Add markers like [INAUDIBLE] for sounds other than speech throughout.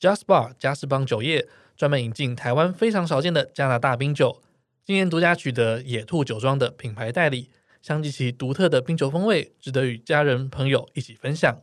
JASBAR 嘉士邦酒业专门引进台湾非常少见的加拿大冰酒，今年独家取得野兔酒庄的品牌代理，相继其独特的冰酒风味，值得与家人朋友一起分享。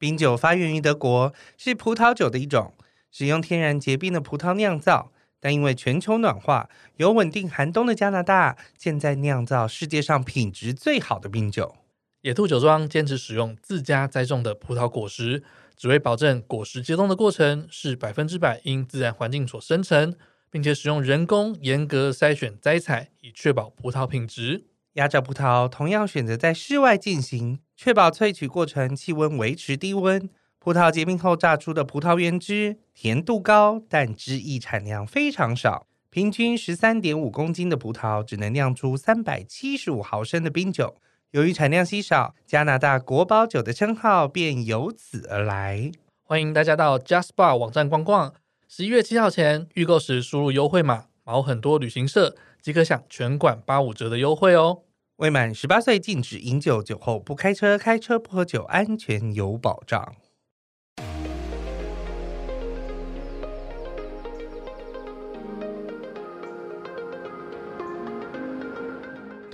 冰酒发源于德国，是葡萄酒的一种，使用天然结冰的葡萄酿造。但因为全球暖化，有稳定寒冬的加拿大，现在酿造世界上品质最好的冰酒。野兔酒庄坚持使用自家栽种的葡萄果实，只为保证果实结冻的过程是百分之百因自然环境所生成，并且使用人工严格筛选摘采，以确保葡萄品质。压榨葡萄同样选择在室外进行，确保萃取过程气温维持低温。葡萄结冰后榨出的葡萄原汁甜度高，但汁液产量非常少，平均十三点五公斤的葡萄只能酿出三百七十五毫升的冰酒。由于产量稀少，加拿大国宝酒的称号便由此而来。欢迎大家到 JASBAR 网站逛逛，十一月七号前预购时输入优惠码“毛很多旅行社”即可享全馆八五折的优惠哦。未满十八岁禁止饮酒，酒后不开车，开车不喝酒，安全有保障。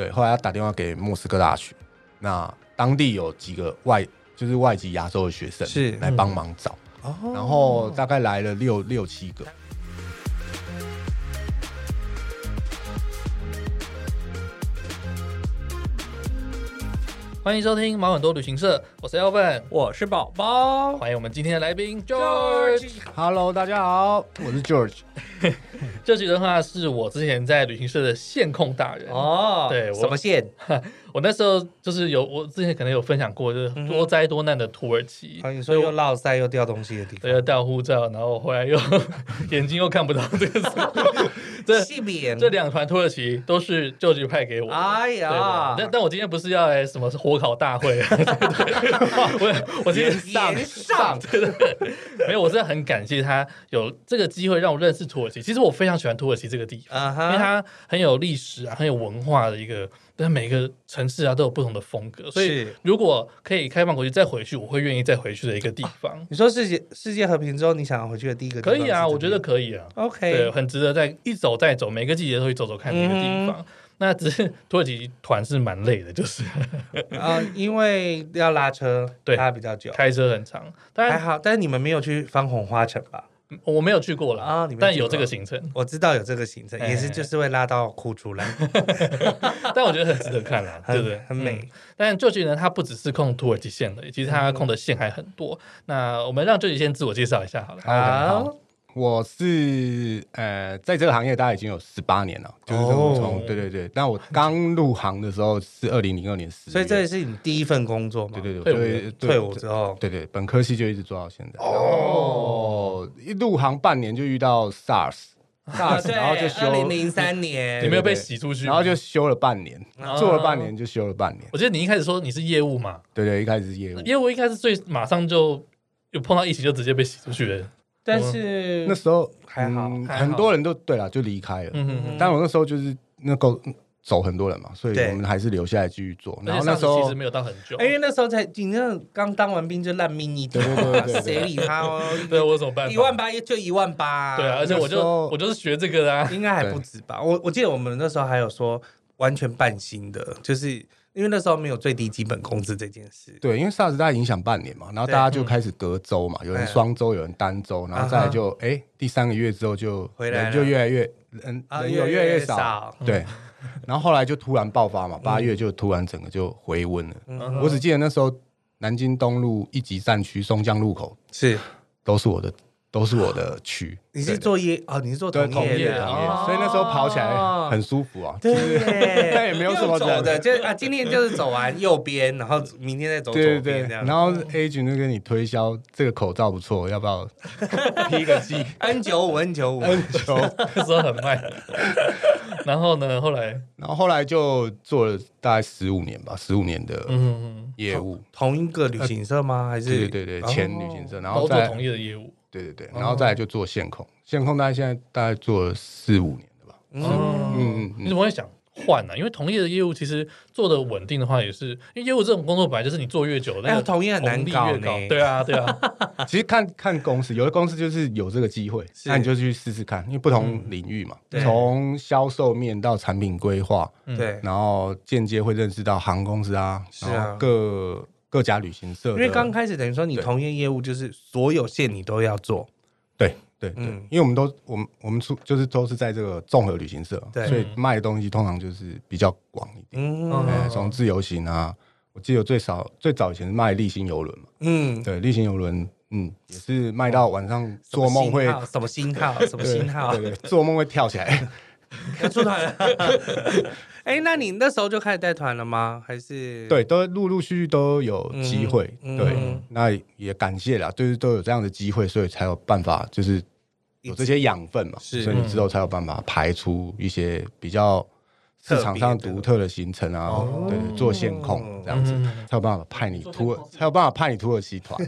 对，后来他打电话给莫斯科大学，那当地有几个外，就是外籍亚洲的学生是来帮忙找，嗯、然后大概来了六六七个。欢迎收听毛很多旅行社，我是 Alvin，我是宝宝，欢迎我们今天的来宾 George。Hello，大家好，我是 George。[LAUGHS] 这集的话是我之前在旅行社的线控大人哦，对，我什么线？[LAUGHS] 我那时候就是有，我之前可能有分享过，就是多灾多难的土耳其。啊，你说又落塞又掉东西的地方，又掉护照，然后后来又 [LAUGHS] 眼睛又看不到这个 [LAUGHS] 这这两团土耳其都是旧局派给我。哎呀，但但我今天不是要来什么火烤大会，[LAUGHS] 我我今天上上，对对对，没有，我真的很感谢他有这个机会让我认识土耳其。其实我非常喜欢土耳其这个地方，因为它很有历史啊，很有文化的一个。但每个城市啊都有不同的风格，所以如果可以开放国际再回去，我会愿意再回去的一个地方。你说世界世界和平之后，你想要回去的第一个地方可以啊，我觉得可以啊。OK，对，很值得再一走再走，每个季节都会走走看那个地方。嗯、那只是土耳其团是蛮累的，就是 [LAUGHS] 啊、呃，因为要拉车，对，拉比较久，开车很长。但还好，但是你们没有去翻红花城吧？我没有去过了啊，但有这个行程，我知道有这个行程，也是就是会拉到哭出来，[LAUGHS] 但我觉得很值得看啦，对不对？很美。但 George 呢，它不只是控土耳其线的，其实它控的线还很多。那我们让 George 先自我介绍一下好了。好，我是呃，在这个行业大概已经有十八年了，就是从对对对。但我刚入行的时候是二零零二年十，所以这也是你第一份工作嘛？对对对，退伍之后，对对，本科系就一直做到现在。哦。一入行半年就遇到 SARS，SARS，然后就休。二零零三年，你没有被洗出去，然后就休了半年，做了半年就休了半年。我记得你一开始说你是业务嘛？对对，一开始是业务。业务一开始最马上就有碰到疫情，就直接被洗出去了。但是那时候还好，很多人都对了，就离开了。嗯嗯。但我那时候就是那个。走很多人嘛，所以我们还是留下来继续做。然后那时候其实没有到很久，因为那时候才你那刚当完兵就烂命一条，谁理他 [LAUGHS] 哦？对，我怎么办？一万八也就一万八，对啊，而且我就我就是学这个的啊，应该还不止吧？我我记得我们那时候还有说完全半新的，就是因为那时候没有最低基本工资这件事。对，因为 SARS 大概影响半年嘛，然后大家就开始隔周嘛，有人双周，有人单周，然后再就哎第三个月之后就回来就越来越人人有越来越少，对。[LAUGHS] 然后后来就突然爆发嘛，八月就突然整个就回温了。嗯、我只记得那时候南京东路一级战区松江路口是都是我的。都是我的区，你是做业哦，你是做同业的，所以那时候跑起来很舒服啊。对，[LAUGHS] 但也没有什么 [LAUGHS] 走的，就啊，今天就是走完右边，然后明天再走左边这样。然后 agent 就跟你推销这个口罩不错，要不要？[LAUGHS] 批个 G N 九五，N 九五，N 九，那时候很卖。然后呢，后来，然后后来就做了大概十五年吧，十五年的业务。同一个旅行社吗？还是？对对对，前旅行社，然后都做同业的业务。对对对，然后再来就做线控，线控大概现在大概做了四五年了吧。嗯。嗯嗯，你怎么会想换呢？因为同业的业务其实做的稳定的话，也是因为业务这种工作本来就是你做越久，那个同业很难搞呢。对啊，对啊。[LAUGHS] 其实看看公司，有的公司就是有这个机会，那你就去试试看，因为不同领域嘛，从销售面到产品规划，对，然后间接会认识到航空公司啊，然后各各家旅行社。因为刚开始等于说你同业业务就是所有线你都要做，对。对对，因为我们都我们我们出就是都是在这个综合旅行社，所以卖的东西通常就是比较广一点。嗯，从自由行啊，我记得最少最早以前是卖立新邮轮嘛。嗯，对，立新邮轮，嗯，也是卖到晚上做梦会什么星号什么星号，[LAUGHS] 对对，做梦会跳起来。出来了。[LAUGHS] 哎，那你那时候就开始带团了吗？还是对，都陆陆续续都有机会。对，那也感谢啦，就是都有这样的机会，所以才有办法就是。有这些养分嘛，所以你之后才有办法排出一些比较市场上独特的行程啊，对，做线控这样子，才有办法派你土耳，才有办法派你土耳其团。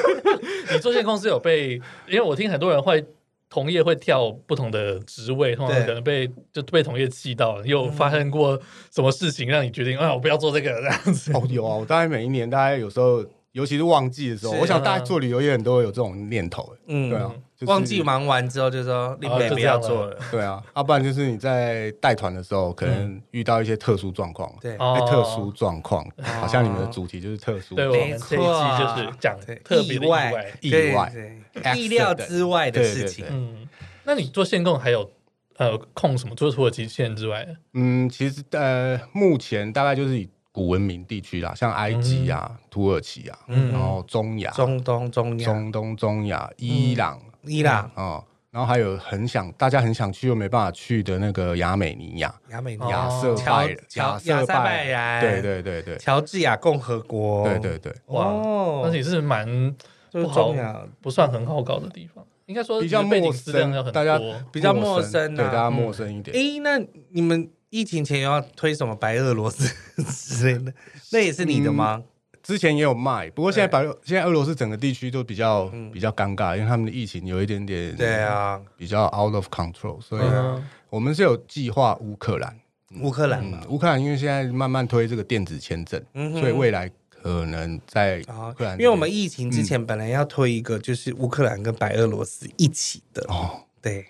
[LAUGHS] 你做线控是有被，因为我听很多人会同业会跳不同的职位，通常可能被就被同业气到了。又发生过什么事情让你决定啊，我不要做这个 [LAUGHS] 这样子？哦，有啊，我大概每一年大概有时候，尤其是旺季的时候，我想大家做旅游业人都会有这种念头，嗯，对啊。旺季忙完之后，就说你们也不要做了。对啊，要不然就是你在带团的时候，可能遇到一些特殊状况。对，特殊状况，好像你们的主题就是特殊。对，我们这一期就是讲特别意外、意外、意料之外的事情。嗯，那你做线控还有呃控什么？除了土耳其线之外？嗯，其实呃，目前大概就是以古文明地区啦，像埃及啊、土耳其啊，然后中亚、中东、中亚、中东、中亚、伊朗。伊朗。哦，然后还有很想大家很想去又没办法去的那个亚美尼亚，亚美尼亚。瑟拜亚塞拜然，对对对对，乔治亚共和国，对对对，哇，那也是蛮不好，不算很好搞的地方，应该说比较陌生，大家比较陌生，对大家陌生一点。诶，那你们疫情前要推什么白俄罗斯 [LAUGHS] 之类的，那也是你的吗？之前也有卖，不过现在白现在俄罗斯整个地区都比较比较尴尬，因为他们的疫情有一点点对啊，比较 out of control，所以我们是有计划乌克兰，乌克兰嘛，乌克兰因为现在慢慢推这个电子签证，所以未来可能在乌克兰，因为我们疫情之前本来要推一个就是乌克兰跟白俄罗斯一起的。哦，对。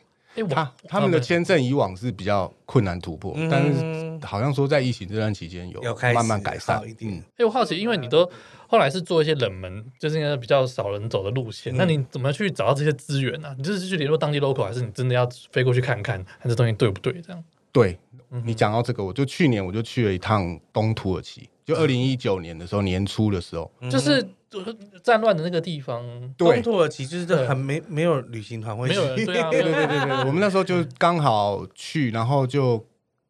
他他们的签证以往是比较困难突破，但是好像说在疫情这段期间有慢慢改善一点。哎，我好奇，因为你都后来是做一些冷门，就是应该比较少人走的路线，那你怎么去找到这些资源呢？你就是去联络当地 local，还是你真的要飞过去看看，看这东西对不对？这样？对，你讲到这个，我就去年我就去了一趟东土耳其，就二零一九年的时候年初的时候，就是。就是战乱的那个地方，东土耳其就是很没没有旅行团会去，对 [LAUGHS] 对对对对，我们那时候就刚好去，然后就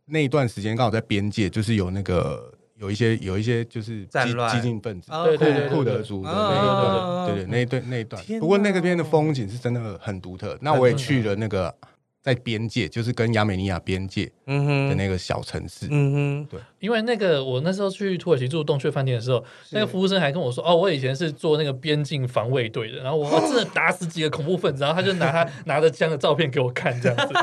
那一段时间刚好在边界，就是有那个有一些有一些就是激激进分子，对对对，库德族的那个，对对那一段那一段，不过那个边的风景是真的很独特，那我也去了那个。在边界，就是跟亚美尼亚边界的那个小城市。嗯哼，对，因为那个我那时候去土耳其住洞穴饭店的时候，那个服务生还跟我说：“哦，我以前是做那个边境防卫队的，然后我 [LAUGHS] 真的打死几个恐怖分子。”然后他就拿他 [LAUGHS] 拿着枪的照片给我看，这样子。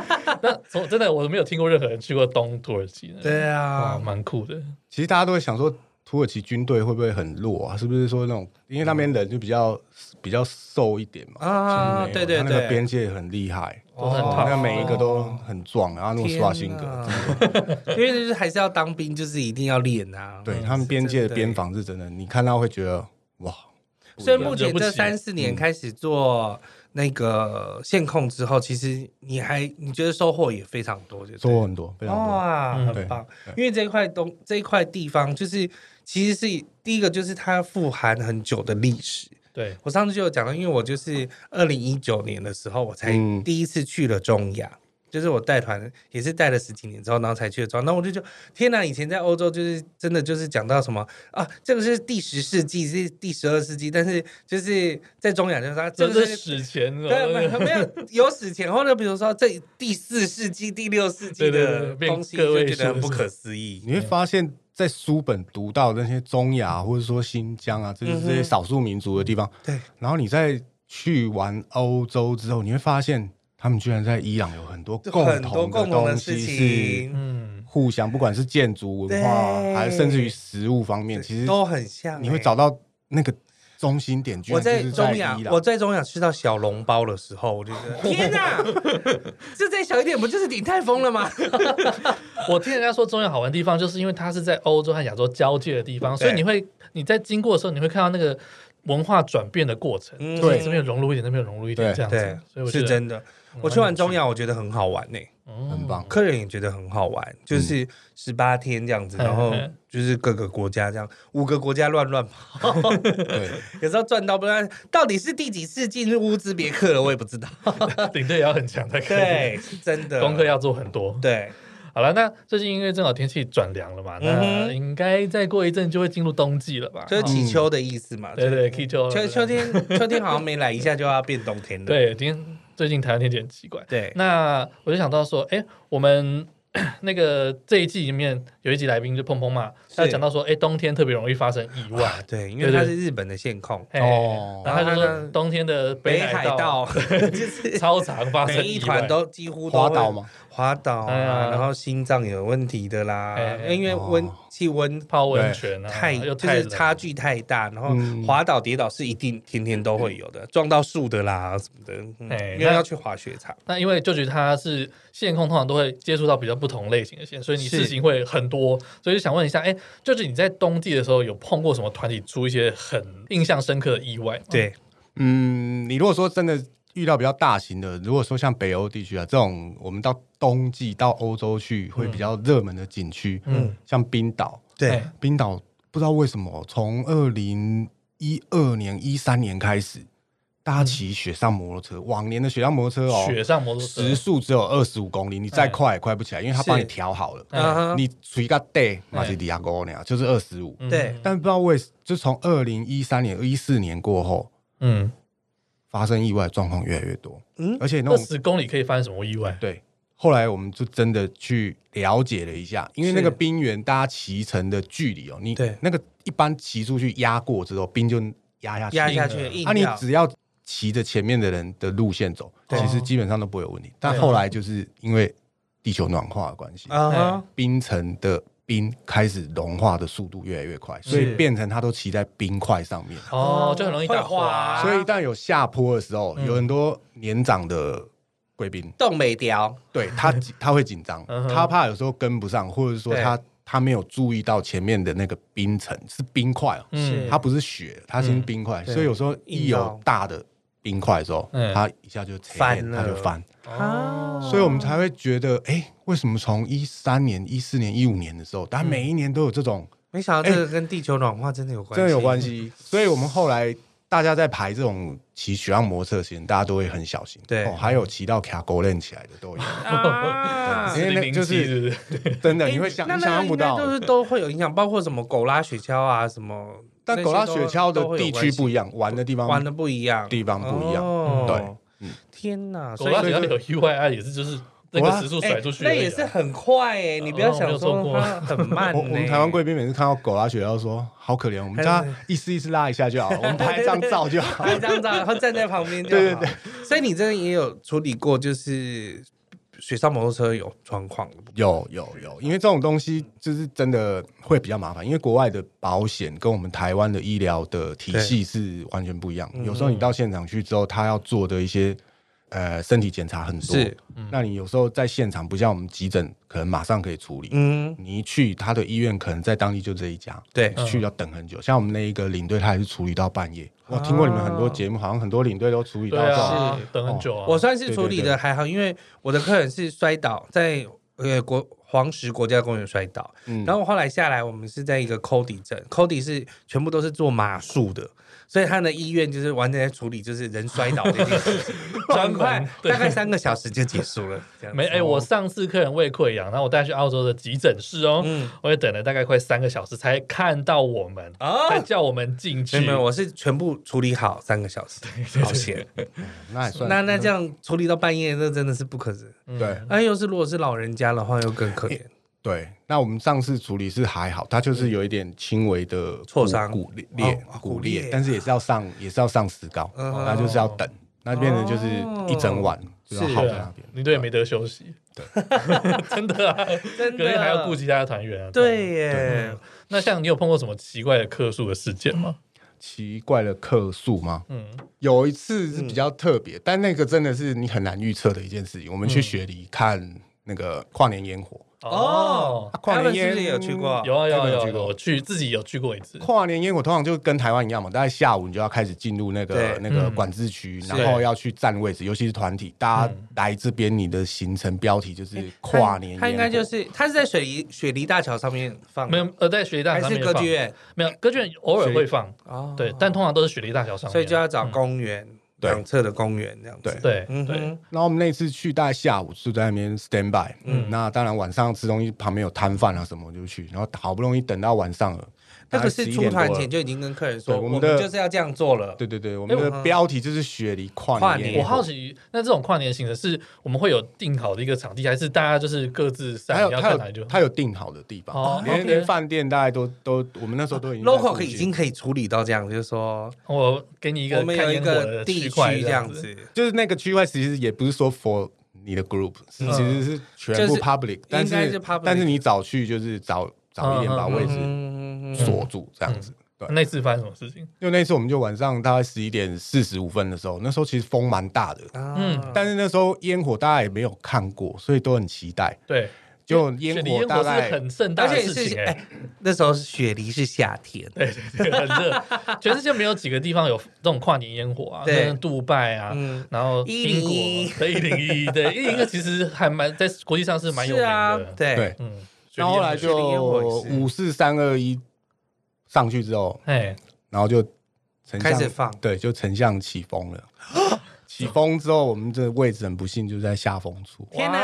那从真的我都没有听过任何人去过东土耳其。对啊，蛮酷的。其实大家都会想说，土耳其军队会不会很弱啊？是不是说那种因为那边人就比较比较瘦一点嘛？啊，对对对，那个边界很厉害。都很那每一个都很壮，然后那种斯瓦辛格，[LAUGHS] 因为就是还是要当兵，就是一定要练啊。对他们边界的。边防是真的，你看到会觉得哇。所以目前这三四年开始做那个线控之后，其实你还你觉得收获也非常多，就收获很多，非常多。哇，很棒。因为这一块东这一块地方，就是其实是第一个，就是它富含很久的历史。对，我上次就有讲到，因为我就是二零一九年的时候，我才第一次去了中亚，嗯、就是我带团也是带了十几年之后，然后才去了中亚。那我就就天哪，以前在欧洲就是真的就是讲到什么啊，这个是第十世纪，是第十二世纪，但是就是在中亚就是说这个是史前，对，没有 [LAUGHS] 没有有史前，或者比如说这第四世纪、第六世纪的东西，就觉得很不可思议。你会发现。在书本读到那些中亚或者说新疆啊，就是这些少数民族的地方。对。然后你再去完欧洲之后，你会发现他们居然在伊朗有很多共同的东西是，嗯，互相不管是建筑文化，还是甚至于食物方面，其实都很像。你会找到那个中心点。我在中亚，我在中亚吃到小笼包的时候，我就觉得 [LAUGHS] 天哪，这再小一点不就是鼎泰丰了吗？[LAUGHS] 我听人家说中亚好玩的地方，就是因为它是在欧洲和亚洲交界的地方，所以你会你在经过的时候，你会看到那个。文化转变的过程，对，这边融入一点，那边融入一点，这样子，所以我是真的。我去完中亚，我觉得很好玩呢，很棒。客人也觉得很好玩，就是十八天这样子，然后就是各个国家这样，五个国家乱乱跑。[LAUGHS] 对，有时候赚到不知道到底是第几次进入乌兹别克了，我也不知道。[LAUGHS] 领队也要很强才可以，对，真的 [LAUGHS] 功课要做很多。对。好了，那最近因为正好天气转凉了嘛，那应该再过一阵就会进入冬季了吧？就是祈秋的意思嘛。对对，祈秋。秋秋天，秋天好像没来，一下就要变冬天了。对，今天最近台湾天气很奇怪。对，那我就想到说，哎，我们 [CLEARS THROAT] 那个这一季里面有一集来宾就碰碰嘛，他讲到说，哎，冬天特别容易发生意外。对，因为他是日本的线控哦，然后他就说冬天的北海道 [LAUGHS] 就是超常发生意外，每一团都几乎滑倒嘛？滑倒啊，然后心脏有问题的啦，因为温气温泡温泉啊，太就是差距太大，然后滑倒跌倒是一定天天都会有的，撞到树的啦什么的，因为要去滑雪场。那因为就觉得他是线控，通常都会接触到比较不同类型的线，所以你事情会很多，所以就想问一下，哎，就是你在冬季的时候有碰过什么团体出一些很印象深刻的意外？对，嗯，你如果说真的。遇到比较大型的，如果说像北欧地区啊这种，我们到冬季到欧洲去会比较热门的景区，嗯，像冰岛，对，冰岛不知道为什么从二零一二年、一三年开始，大家骑雪上摩托车，往年的雪上摩托车哦，雪上摩托车时速只有二十五公里，你再快也快不起来，因为它帮你调好了，你随个 day 马西迪亚哥那样就是二十五，对，但不知道为什么，就从二零一三年、一四年过后，嗯。发生意外状况越来越多，嗯，而且那二十公里可以发生什么意外？对，后来我们就真的去了解了一下，因为那个冰原大家骑乘的距离哦，你对。那个一般骑出去压过之后，冰就压下去，压下去，啊，你只要骑着前面的人的路线走，其实基本上都不会有问题。但后来就是因为地球暖化的关系，啊，冰层的。冰开始融化的速度越来越快，所以变成它都骑在冰块上面哦，就很容易打滑。所以一旦有下坡的时候，有很多年长的贵宾冻没掉，对他他会紧张，他怕有时候跟不上，或者说他他没有注意到前面的那个冰层是冰块哦，它不是雪，它是冰块，所以有时候一有大的冰块的时候，它一下就翻，它就翻。哦，所以我们才会觉得，哎，为什么从一三年、一四年、一五年的时候，但每一年都有这种？没想到这个跟地球暖化真的有关系，真的有关系。所以我们后来大家在排这种骑雪上摩托车的时间，大家都会很小心。对，还有骑到卡勾链起来的都有。[LAUGHS] [LAUGHS] 因为那就是 [LAUGHS] 真的，你会想想象不到，就是都会有影响，包括什么狗拉雪橇啊什么。但狗拉雪橇的地区不一样，玩的地方玩的不一样，地方不一样，对。天呐！狗拉雪橇有意外啊，也是就是那个时速甩出去，那也是很快哎！你不要想说它很慢。[LAUGHS] 我们台湾贵宾每次看到狗拉雪橇说好可怜，我们家一丝一丝拉一下就好，我们 [LAUGHS] 拍一张照就好，拍一张照，然后站在旁边就好。对对对，所以你真的也有处理过，就是雪上摩托车有状况？有有有，因为这种东西就是真的会比较麻烦，因为国外的保险跟我们台湾的医疗的体系是完全不一样。有时候你到现场去之后，他要做的一些。呃，身体检查很多，是，那你有时候在现场不像我们急诊，可能马上可以处理。嗯，你一去他的医院，可能在当地就这一家，对，去要等很久。像我们那一个领队，他也是处理到半夜。我听过你们很多节目，好像很多领队都处理到是等很久啊。我算是处理的还好，因为我的客人是摔倒在呃国黄石国家公园摔倒，然后后来下来，我们是在一个 Cody 镇，Cody 是全部都是做马术的。所以他的医院就是完全在处理，就是人摔倒这件事情，[LAUGHS] 很快，大概三个小时就结束了。没哎，我上次客人胃溃疡，然后我带去澳洲的急诊室哦，我也等了大概快三个小时才看到我们，才叫我们进去。没有，我是全部处理好三个小时，好险。[LAUGHS] 那也算。那那这样处理到半夜，那真的是不可能。对。那又是如果是老人家的话，又更可怜。对，那我们上次处理是还好，他就是有一点轻微的挫伤、骨裂、骨裂，但是也是要上，也是要上石膏，那就是要等。那变成就是一整晚就要耗在那边，领队也没得休息。对，[LAUGHS] 真的啊，真的还要顾及他的团员啊。对耶。那像你有碰过什么奇怪的客诉的事件吗？奇怪的客诉吗？嗯，有一次是比较特别，但那个真的是你很难预测的一件事情。我们去雪梨看那个跨年烟火。哦，跨年烟。也有去过，有啊有啊有，我去自己有去过一次。跨年烟火通常就跟台湾一样嘛，大概下午你就要开始进入那个那个管制区，然后要去占位置，尤其是团体，大家来这边，你的行程标题就是跨年烟火。它应该就是它是在雪梨雪梨大桥上面放，没有呃，在雪梨大桥上面还是歌剧院？没有歌剧院偶尔会放，对，但通常都是雪梨大桥上面，所以就要找公园。两侧的公园这样子，对嗯对。然后我们那次去，大概下午就在那边 stand by。嗯，那当然晚上吃东西，旁边有摊贩啊什么，我就去。然后好不容易等到晚上了。那个是出团前就已经跟客人说，我们就是要这样做了。对对对，我们的标题就是雪梨跨年。我好奇，那这种跨年行程是我们会有定好的一个场地，还是大家就是各自他有他有他有定好的地方，连连饭店大概都都，我们那时候都已经 local 已经可以处理到这样，就是说我给你一个我们有一个地区这样子，就是那个区块其实也不是说 for 你的 group，其实是全部 public，但是但是你早去就是早早一点把位置。锁住这样子，对。那次发生什么事情？因为那次我们就晚上大概十一点四十五分的时候，那时候其实风蛮大的，嗯，但是那时候烟火大家也没有看过，所以都很期待。对，就烟火大概很盛大的事情，哎，那时候雪梨是夏天，对对 [LAUGHS] 对，很热。全世界没有几个地方有这种跨年烟火啊，对，杜拜啊，然后英国的一零一，对，一零一其实还蛮在国际上是蛮有名的，对，嗯。然后后来就五四三二一。上去之后，哎，然后就开始放，对，就成像起风了。[GASPS] 起风之后，我们这位置很不幸就在下风处。天哪，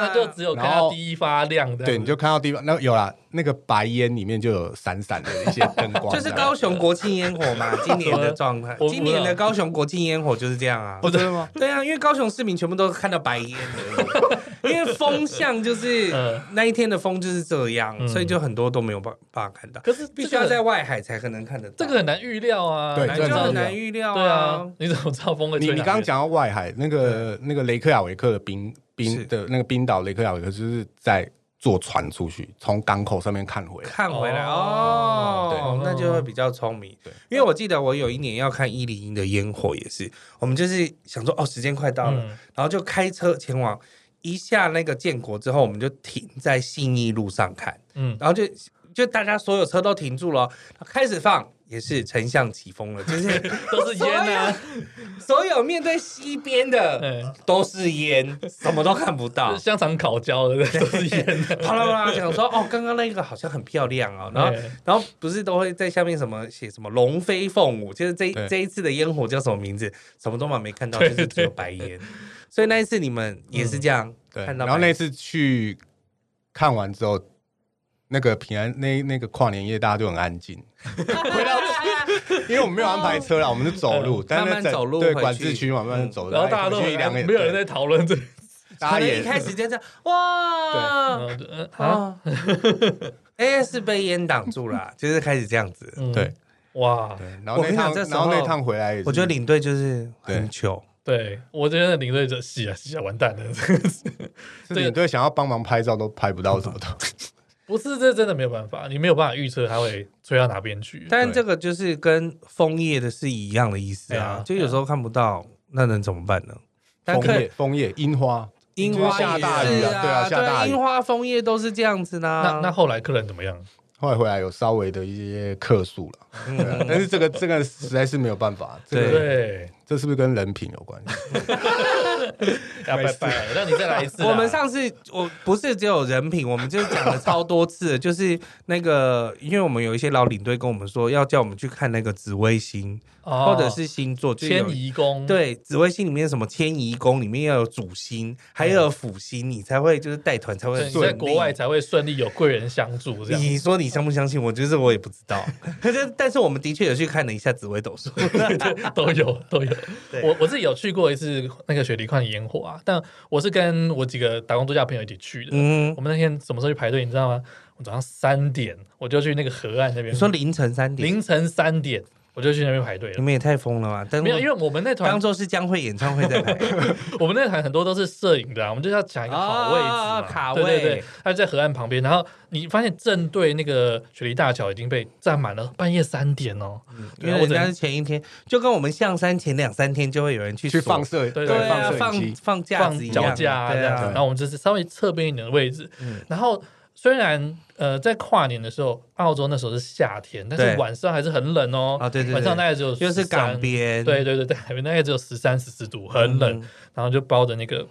那就只有看到第一发亮的。对，你就看到第一发，那有啦，那个白烟里面就有闪闪的一些灯光。[LAUGHS] 就是高雄国庆烟火嘛，今年的状态。今年的高雄国庆烟火就是这样啊。真的吗？对啊，因为高雄市民全部都看到白烟的。[LAUGHS] 因为风向就是那一天的风就是这样，所以就很多都没有办法看到。可是必须要在外海才可能看得到。这个很难预料啊，对，就很难预料。对啊，你怎么知道风的？你你刚刚讲到外海，那个那个雷克雅维克的冰冰的那个冰岛雷克雅维克，就是在坐船出去，从港口上面看回来，看回来哦。对，那就会比较聪明。对，因为我记得我有一年要看一零一的烟火，也是我们就是想说哦，时间快到了，然后就开车前往。一下那个建国之后，我们就停在信义路上看，嗯，然后就就大家所有车都停住了，开始放也是丞相起风了，就是 [LAUGHS] 都是烟啊，所有 [LAUGHS] 面对西边的都是烟，什么都看不到，[LAUGHS] 香肠烤焦了都是烟，啪啦啪啦讲说哦，刚刚那个好像很漂亮哦，然后然后不是都会在下面什么写什么龙飞凤舞，就是这这一次的烟火叫什么名字，什么都嘛没看到，就是只有白烟。所以那一次你们也是这样，对。然后那次去看完之后，那个平安那那个跨年夜大家就很安静，回到，因为我们没有安排车啦，我们是走路，慢慢走路，对，管制区慢慢走，然后大家都没有人在讨论这，[LAUGHS] 大家一开始就这样，哇，啊，哎，是被烟挡住了，[LAUGHS] 就是开始这样子，对，哇，然后那趟，然后那趟回来，我觉得领队就是很糗。对，我觉得领队者戏啊戏啊完蛋了，[LAUGHS] 领队想要帮忙拍照都拍不到什么的，不是，这真的没有办法，你没有办法预测它会吹到哪边去。但这个就是跟枫叶的是一样的意思啊，就有时候看不到，那能怎么办呢？枫叶、枫叶、樱花、樱花下大雨啊，对啊，下大雨，樱花、枫叶都是这样子呢。那那后来客人怎么样？[LAUGHS] 后来回来有稍微的一些客诉了，嗯、但是这个这个实在是没有办法。这个、对，这是不是跟人品有关系？[LAUGHS] 要拜拜，让你再来一次。我们上次我不是只有人品，我们就讲了超多次，就是那个，因为我们有一些老领队跟我们说，要叫我们去看那个紫微星。或者是星座迁移宫，对，紫微星里面什么迁移宫里面要有主星，还要有辅星，你才会就是带团才会顺利，在国外才会顺利有贵人相助。你说你相不相信？我就是我也不知道。可是，但是我们的确有去看了一下紫微斗数，都 [LAUGHS] 有都有。[LAUGHS] 我我自己有去过一次那个雪梨跨年烟火啊，但我是跟我几个打工度假朋友一起去的。嗯，我们那天什么时候去排队？你知道吗？我早上三点我就去那个河岸那边。你说凌晨三点？凌晨三点。我就去那边排队了。你们也太疯了吧！没有，因为我们那团当做是江蕙演唱会在排。[LAUGHS] 我们那团很多都是摄影的，我们就是要抢一个好位置嘛，卡位。对对对，他就在河岸旁边。然后你发现正对那个雪梨大桥已经被占满了，半夜三点哦。因为人家是前一天，就跟我们象山前两三天就会有人去去放射，对对，放放放架子、脚架这样。然后我们就是稍微侧边一点的位置，然后。虽然呃，在跨年的时候，澳洲那时候是夏天，但是晚上还是很冷哦。啊，对对，晚上大概只有因为是港边，对对对对，海边大概只有十三十四度，很冷，然后就包着那个。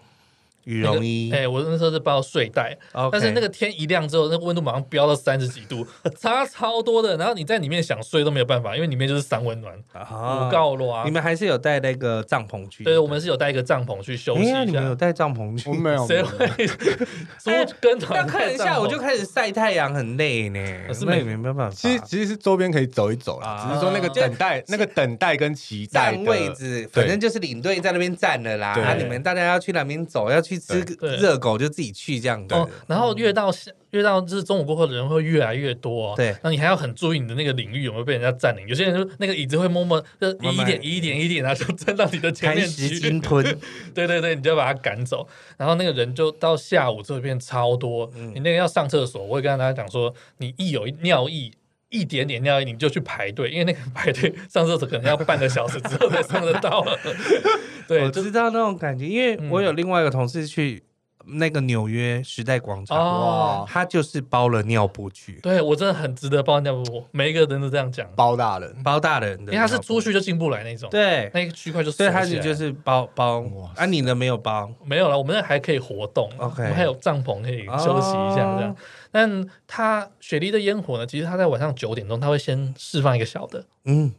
羽绒衣，哎，我那时候是包睡袋，但是那个天一亮之后，那个温度马上飙到三十几度，[LAUGHS] 差超多的。然后你在里面想睡都没有办法，因为里面就是三温暖，不告了。你们还是有带那个帐篷去？对，我们是有带一个帐篷去休息一下。你们有带帐篷去？没有，谁会？[LAUGHS] 跟团要看一下，我就开始晒太阳，很累呢。是没没办法。其实其实是周边可以走一走啦，只是说那个等待、那个等待跟期待位置，反正就是领队在那边站了啦。啊，你们大家要去哪边走？要去吃热狗就自己去这样的，然后越到越到就是中午过后的人会越来越多，对，那你还要很注意你的那个领域有没有被人家占领。有些人就那个椅子会默默就移一点一点一点，然后就站到你的前面去，[LAUGHS] 对对对，你就要把他赶走。然后那个人就到下午这边超多，你那个要上厕所，我会跟大家讲说，你一有尿意一点点尿意，你就去排队，因为那个排队上厕所可能要半个小时之后才上得到。[LAUGHS] 对，我知道那种感觉，因为我有另外一个同事去。那个纽约时代广场，哇，他就是包了尿布去。对，我真的很值得包尿布，每一个人都这样讲，包大人，包大人的，因为他是出去就进不来那种。对，那个区块就所以他是就是包包。啊，你的没有包？没有了，我们那还可以活动，OK，我们还有帐篷可以休息一下这样。但他雪梨的烟火呢，其实他在晚上九点钟他会先释放一个小的，嗯。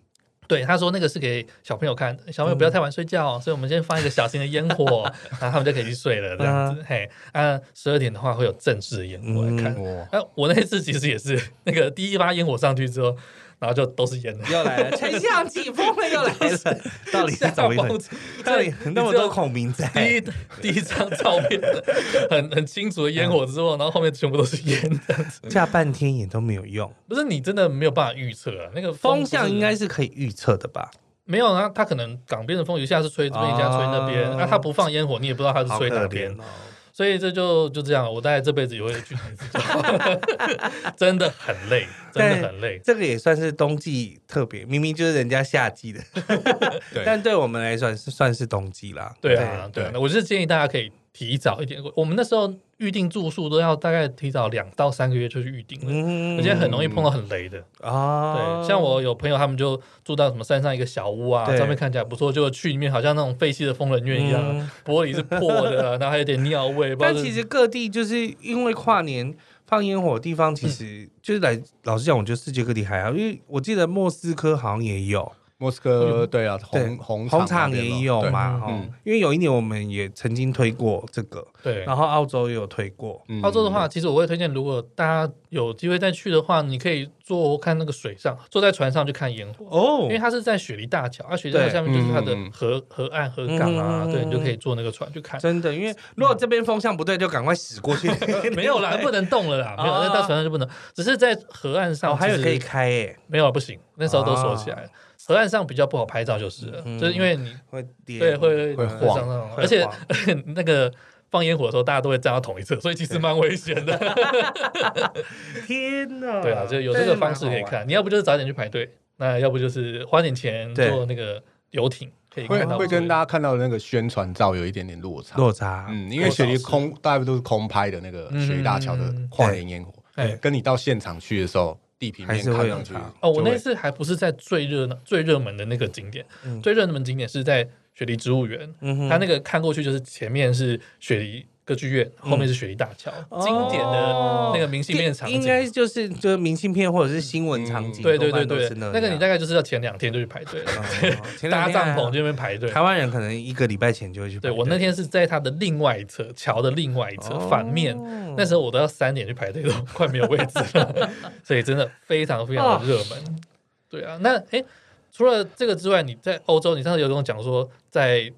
对，他说那个是给小朋友看，小朋友不要太晚睡觉，嗯、所以我们先放一个小型的烟火，[LAUGHS] 然后他们就可以去睡了。这样子，嗯、嘿，啊，十二点的话会有正式的烟火来看。嗯、啊，我那次其实也是那个第一发烟火上去之后。然后就都是烟了，又来了，[LAUGHS] 丞相起风了，又来了，到底是怎么回事？这里那么多孔明在。第一第一张照片，很很清楚的烟火之后，然后后面全部都是烟，这样子，架半天也都没有用。不是你真的没有办法预测啊？那个风向应该是可以预测的吧？没有啊，他可能港边的风一下是吹这边，一下吹那边，那他不放烟火，你也不知道他是吹哪边。所以这就就这样，我大概这辈子也会去一次，[LAUGHS] 真的很累，真的很累。这个也算是冬季特别，明明就是人家夏季的，但对我们来说是算是冬季啦。对啊，对，我就是建议大家可以提早一点。我们那时候。预定住宿都要大概提早两到三个月就去预定了，嗯、而且很容易碰到很雷的啊。对，像我有朋友他们就住到什么山上一个小屋啊，上面看起来不错，就去里面好像那种废弃的疯人院一样，嗯、玻璃是破的，[LAUGHS] 然后还有点尿味。但其实各地就是因为跨年放烟火的地方，其实就是来、嗯、老实讲，我觉得世界各地还好，因为我记得莫斯科好像也有。莫斯科对啊，红红红场也有嘛，嗯，因为有一年我们也曾经推过这个，对，然后澳洲也有推过。澳洲的话，其实我会推荐，如果大家有机会再去的话，你可以坐看那个水上，坐在船上去看烟火哦，因为它是在雪梨大桥，啊，雪梨大桥下面就是它的河河岸河港啊，对，你就可以坐那个船去看。真的，因为如果这边风向不对，就赶快驶过去。[LAUGHS] 没有啦，[LAUGHS] 不能动了啦，没有，那大船上就不能，只是在河岸上还有可以开诶，没有不行，那时候都锁起来了。河岸上比较不好拍照，就是了，就是因为你会对会会晃，而且 [LAUGHS] 那个放烟火的时候，大家都会站到同一侧，所以其实蛮危险的。[LAUGHS] 天哪！对啊，就有这个方式可以看。你要不就是早点去排队，那要不就是花点钱坐那个游艇，可以看到。会跟大家看到的那个宣传照有一点点落差。落差，嗯，因为雪梨空，大部分都是空拍的那个雪梨大桥的跨年烟火，跟你到现场去的时候。地平面看上去哦，我那次还不是在最热闹、最热门的那个景点，嗯、最热门景点是在雪梨植物园，嗯、它那个看过去就是前面是雪梨。歌剧院后面是雪梨大桥，经典的那个明信片场景，应该就是就是明信片或者是新闻场景。对对对对，那个你大概就是要前两天就去排队了，搭帐篷就那边排队。台湾人可能一个礼拜前就会去。对，我那天是在它的另外一侧，桥的另外一侧反面，那时候我都要三点去排队，都 [LAUGHS] 快没有位置了，[LAUGHS] 所以真的非常非常的热门。对啊，那哎，除了这个之外，你在欧洲，你上次有跟我讲说在。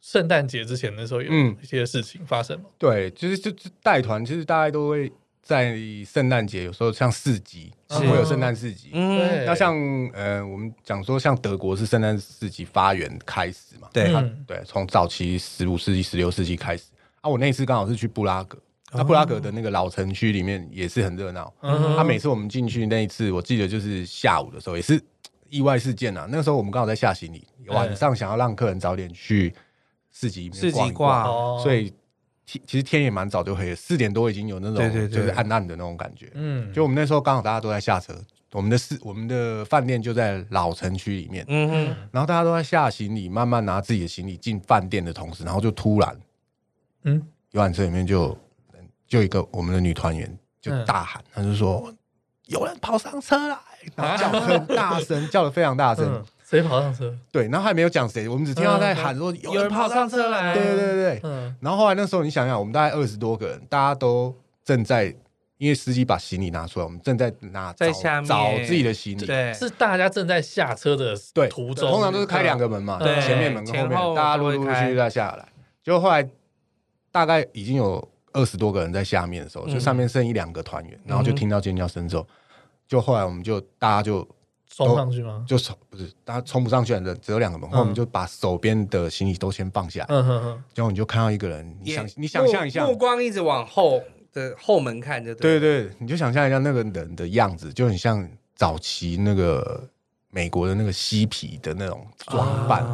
圣诞节之前的时候有一些事情发生吗？对，就是就就带团，其实大家都会在圣诞节有时候像市集，会有圣诞市集。嗯，那像呃，我们讲说像德国是圣诞市集发源开始嘛？对，对，从早期十五世纪、十六世纪开始。啊，我那一次刚好是去布拉格，那布拉格的那个老城区里面也是很热闹。嗯，他每次我们进去那一次，我记得就是下午的时候，也是意外事件啊。那个时候我们刚好在下行李，晚上想要让客人早点去市集里面逛一逛，所以。其实天也蛮早就黑了，四点多已经有那种就是暗暗的那种感觉。嗯，就我们那时候刚好大家都在下车，我们的市我们的饭店就在老城区里面。嗯哼，然后大家都在下行李，慢慢拿自己的行李进饭店的同时，然后就突然，嗯，游览车里面就就一个我们的女团员就大喊，她就说有人跑上车来，然后 [LAUGHS] 叫很大声，叫的非常大声。谁跑上车？对，然后还没有讲谁，我们只听到在喊说有人跑上车来。对对对对，嗯。然后后来那时候你想想，我们大概二十多个人，大家都正在，因为司机把行李拿出来，我们正在拿在下面找自己的行李。对，是大家正在下车的对途中，通常都是开两个门嘛，前面门跟后面，大家陆陆续续在下来。就后来大概已经有二十多个人在下面的时候，就上面剩一两个团员，然后就听到尖叫声之后，就后来我们就大家就。冲上去吗？就冲不是，大家冲不上去的，只有两个门。后我们就把手边的行李都先放下。嗯哼哼。然后你就看到一个人，你想你想象一下，目光一直往后的后门看，就对对，你就想象一下那个人的样子，就很像早期那个。美国的那个嬉皮的那种装扮，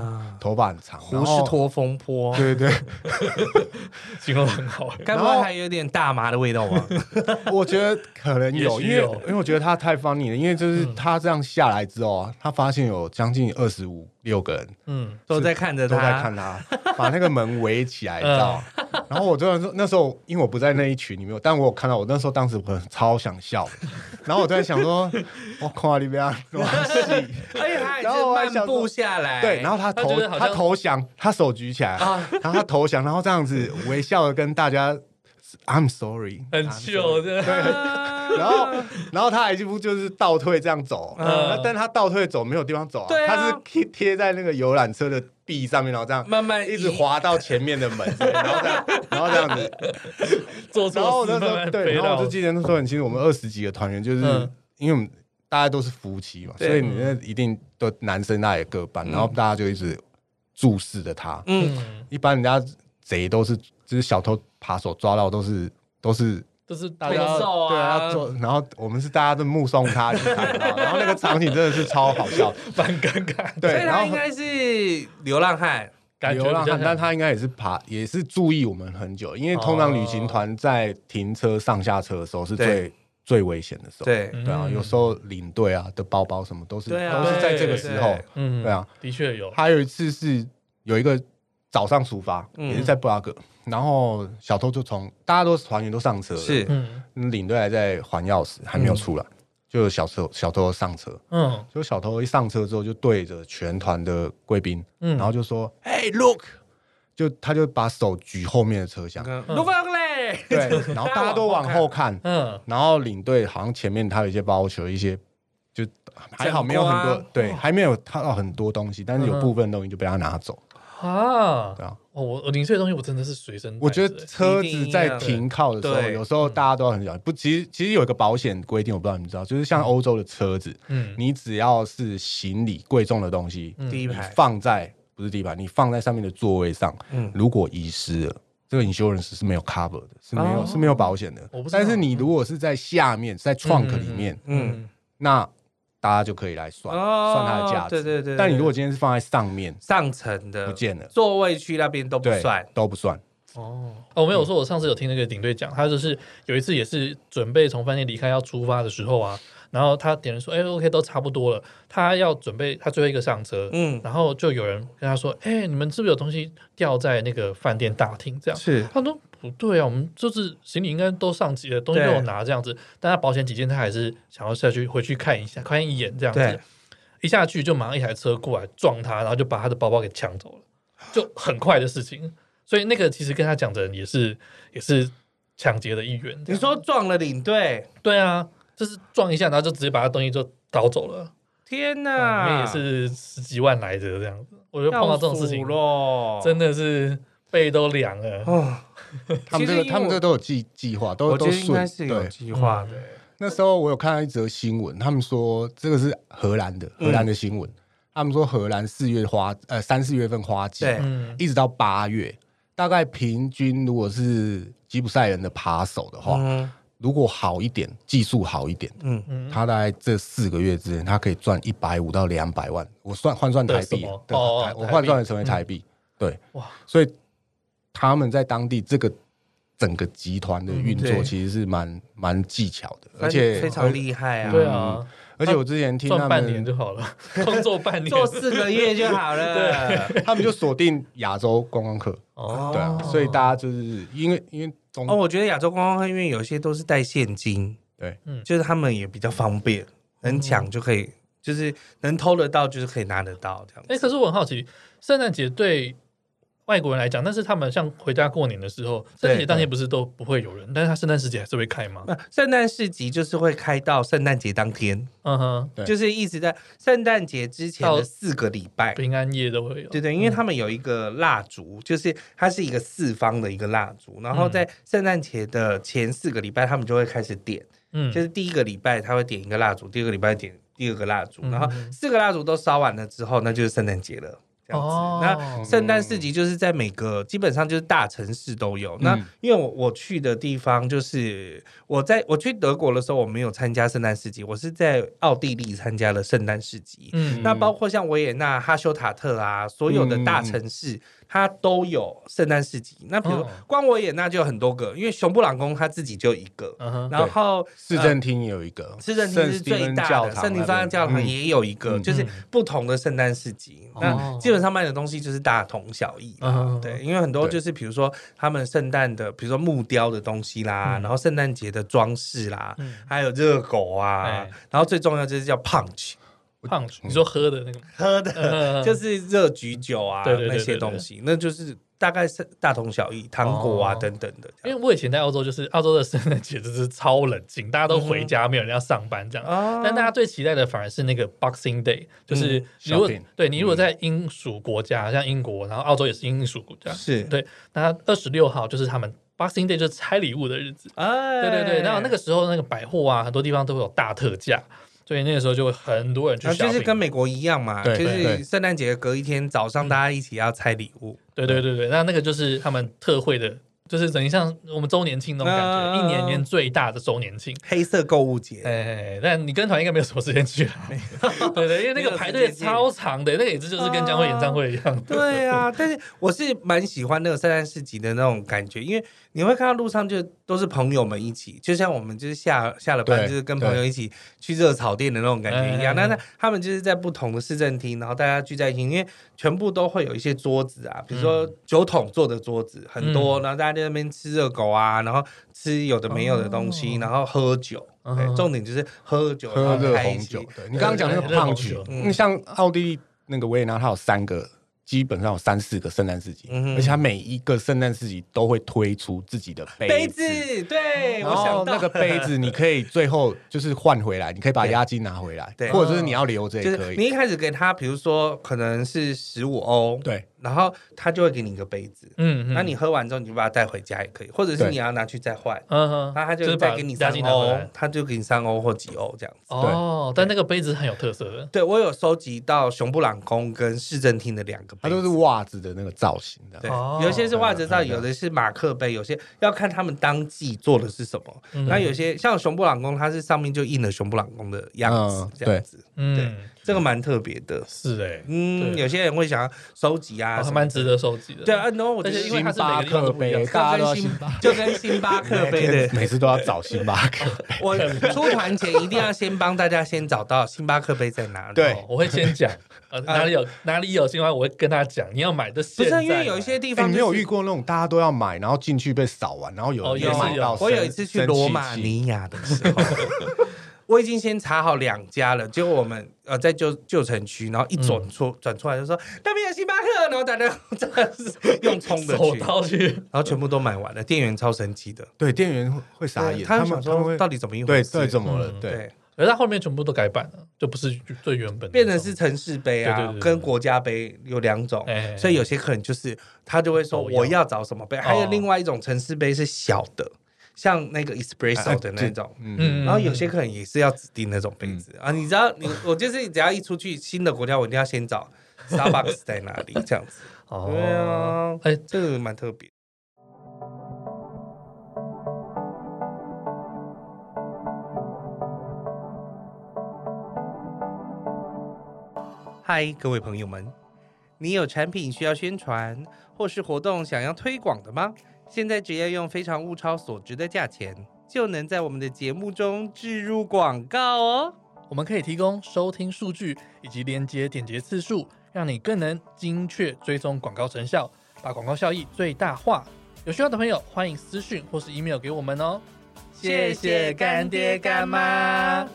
头发很长，胡士托风坡，对对。对，[LAUGHS] 形容很好。该不会还有点大麻的味道吗？[LAUGHS] 我觉得可能有，因为因为我觉得他太 funny 了，因为就是他这样下来之后啊，他发现有将近二十五六个人，嗯，都在看着他，都在看他，[LAUGHS] 把那个门围起来，你知道吗？然后我真的说，那时候因为我不在那一群里面，但我有看到，我那时候当时我超想笑，然后我在想说，我靠你不要 [LAUGHS] 哎，然后漫步下来，对，然后他投他，他投降，他手举起来，啊、然后他投降，然后这样子微笑的跟大家，I'm sorry，很糗的，对，然后然后他还一副就是倒退这样走，嗯、但他倒退走没有地方走啊，啊。他是贴贴在那个游览车的壁上面，然后这样慢慢一直滑到前面的门，[LAUGHS] 然后这样，然后这样子。做错事，慢慢对，然后我就记得那时候很清楚，我们二十几个团员就是、嗯、因为我们。大家都是夫妻嘛，所以你那一定都男生那也各半，然后大家就一直注视着他。嗯，一般人家贼都是就是小偷扒手抓到都是都是都是大家对啊做，然后我们是大家都目送他去看，然后那个场景真的是超好笑，[LAUGHS] 蛮尴尬。对，然后应该是流浪汉，流浪汉，但他应该也是爬，也是注意我们很久，因为通常旅行团在停车上下车的时候是最。最危险的时候，对。对啊，有时候领队啊的包包什么都是都是在这个时候，嗯，对啊，的确有。还有一次是有一个早上出发，也是在布拉格，然后小偷就从大家都团员都上车了，是，领队还在还钥匙，还没有出来，就有小偷小偷上车，嗯，就小偷一上车之后就对着全团的贵宾，嗯，然后就说，Hey look，就他就把手举后面的车厢，Look 对，然后大家都往后看，嗯，然后领队好像前面他有一些包球，一些就还好没有很多，对，还没有看到很多东西，但是有部分东西就被他拿走。啊，对啊，哦，我我零碎的东西我真的是随身，我觉得车子在停靠的时候，有时候大家都很小心，不，其实其实有一个保险规定，我不知道你们知道，就是像欧洲的车子，嗯，你只要是行李贵重的东西，第一排。放在不是第一排，你放在上面的座位上，嗯，如果遗失了。这个 insurance 是没有 cover 的，是没有、哦、是没有保险的。但是你如果是在下面，在 trunk 里面，嗯，嗯那大家就可以来算、哦、算它的价值。对对，对对对。但你如果今天是放在上面，上层的不见了，座位区那边都不算，都不算。哦哦，我没有说，我上次有听那个领队讲，他就是有一次也是准备从饭店离开要出发的时候啊。然后他点人说：“哎，OK，都差不多了。”他要准备，他最后一个上车。嗯，然后就有人跟他说：“哎，你们是不是有东西掉在那个饭店大厅？”这样是。他说：“不对啊，我们就是行李应该都上齐了，东西都有拿这样子。但他保险起见，他还是想要下去回去看一下，看一眼这样子。一下去就马上一台车过来撞他，然后就把他的包包给抢走了，就很快的事情。所以那个其实跟他讲的人也是也是抢劫的一员。你说撞了领队？对啊。”就是撞一下，然后就直接把他东西就倒走了。天哪，里面也是十几万来着这样子。我就碰到这种事情，真的是背都凉了。[LAUGHS] 他们这个他们这个都有计计划，都都应该是有计划的。那时候我有看到一则新闻，他们说这个是荷兰的荷兰的新闻，他们说荷兰四月花呃三四月份花季，一直到八月，大概平均如果是吉普赛人的扒手的话。如果好一点，技术好一点，嗯。嗯，他大概这四个月之间，他可以赚一百五到两百万。我算换算台币，哦，我换算成为台币，对，哇，所以他们在当地这个整个集团的运作其实是蛮蛮技巧的，而且非常厉害啊，对啊，而且我之前听他们半年就好了，[LAUGHS] 工作半年，做四个月就好了，[LAUGHS] 他们就锁定亚洲观光客，哦，对啊，所以大家就是因为因为。哦，我觉得亚洲观光客因为有些都是带现金，对，嗯，就是他们也比较方便，能抢就可以，就是能偷得到，就是可以拿得到这样。哎，可是我很好奇，圣诞节对外国人来讲，但是他们像回家过年的时候，圣诞节当天不是都不会有人，但是他圣诞市集还是会开吗？圣诞市集就是会开到圣诞节当天，嗯哼，就是一直在圣诞节之前的四个礼拜，平安夜都会有，对对，因为他们有一个蜡烛，就是它是一个四方的一个蜡烛，然后在圣诞节的前四个礼拜，他们就会开始点，嗯，就是第一个礼拜他会点一个蜡烛，第二个礼拜点第二个蜡烛，然后四个蜡烛都烧完了之后，那就是圣诞节了。这样子，哦、那圣诞市集就是在每个基本上就是大城市都有。嗯、那因为我我去的地方就是我在我去德国的时候，我没有参加圣诞市集，我是在奥地利参加了圣诞市集。嗯，那包括像维也纳、哈修塔特啊，所有的大城市。嗯它都有圣诞市集，那比如光我也那就有很多个，因为熊布朗宫它自己就一个，然后市政厅有一个，市政厅是最大的，圣蒂芬安教堂也有一个，就是不同的圣诞市集。那基本上卖的东西就是大同小异，对，因为很多就是比如说他们圣诞的，比如说木雕的东西啦，然后圣诞节的装饰啦，还有热狗啊，然后最重要就是叫 punch。胖，你说喝的那个喝的，就是热橘酒啊，那些东西，那就是大概是大同小异，糖果啊等等的。因为我以前在澳洲，就是澳洲的圣诞节就是超冷静，大家都回家，没有人要上班这样。但大家最期待的反而是那个 Boxing Day，就是如果对你如果在英属国家，像英国，然后澳洲也是英属国家，是对。那二十六号就是他们 Boxing Day，就是拆礼物的日子。哎，对对对。然后那个时候，那个百货啊，很多地方都会有大特价。所以那个时候就会很多人去，就是跟美国一样嘛，就是圣诞节隔一天早上，大家一起要拆礼物。对对对对，那那个就是他们特惠的。就是等于像我们周年庆那种感觉，一年年最大的周年庆，黑色购物节。哎，但你跟团应该没有什么时间去。对对，因为那个排队超长的，那个也是就是跟江蕙演唱会一样。对啊，但是我是蛮喜欢那个圣诞市集的那种感觉，因为你会看到路上就都是朋友们一起，就像我们就是下下了班就是跟朋友一起去热炒店的那种感觉一样。那那他们就是在不同的市政厅，然后大家聚在一起，因为全部都会有一些桌子啊，比如说酒桶做的桌子很多，然后大家。在那边吃热狗啊，然后吃有的没有的东西，然后喝酒。对重点就是喝酒，喝热红酒。对，你刚刚讲那个胖酒，嗯，像奥地利那个维也纳，它有三个。基本上有三四个圣诞市集，而且它每一个圣诞市集都会推出自己的杯子。对，然后那个杯子 [LAUGHS] 你可以最后就是换回来，你可以把押金拿回来，或者就是你要留着也可以。你一开始给他，比如说可能是十五欧，对，然后他就会给你一个杯子，嗯，那你喝完之后你就把它带回家也可以，或者是你要拿去再换，嗯哼，那他就再给你三欧，他就给你三欧或几欧这样子。哦，但那个杯子很有特色。的。对，我有收集到熊布朗宫跟市政厅的两个。它都是袜子的那个造型的，对，有些是袜子造型，有的是马克杯，有些要看他们当季做的是什么。那有些像熊布朗宫，它是上面就印了熊布朗宫的样子，这样子，对，这个蛮特别的。是哎，嗯，有些人会想要收集啊，蛮值得收集的。对啊，然后我觉得星巴克杯，大家都就跟星巴克杯的，每次都要找星巴克。[LAUGHS] 我出团前一定要先帮大家先找到星巴克杯在哪里。对，我会先讲。[LAUGHS] 哪里有哪里有新花，我会跟他讲，你要买的。不是因为有一些地方，你没有遇过那种大家都要买，然后进去被扫完，然后有人没买到。我有一次去罗马尼亚的时候，[LAUGHS] 我已经先查好两家了，结果我们呃在旧旧城区，然后一转出转出来就说那边有星巴克，然后大家真的是用冲的 [LAUGHS] 去，然后全部都买完了，店员超神奇的，对，店员会傻眼，他们想说到底怎么一回事？对，怎么了？对。可是它后面全部都改版了，就不是最原本的，变成是城市杯啊，跟国家杯有两种，所以有些客人就是他就会说我要找什么杯，还有另外一种城市杯是小的。像那个 espresso 的那种，嗯，然后有些客人也是要指定那种杯子啊。你知道，你我就是只要一出去新的国家，我一定要先找 Starbucks 在哪里这样子。[LAUGHS] 哦，对啊，哎，这个蛮特别。嗨，各位朋友们，你有产品需要宣传，或是活动想要推广的吗？现在只要用非常物超所值的价钱，就能在我们的节目中置入广告哦。我们可以提供收听数据以及连接点击次数，让你更能精确追踪广告成效，把广告效益最大化。有需要的朋友，欢迎私讯或是 email 给我们哦。谢谢干爹干妈。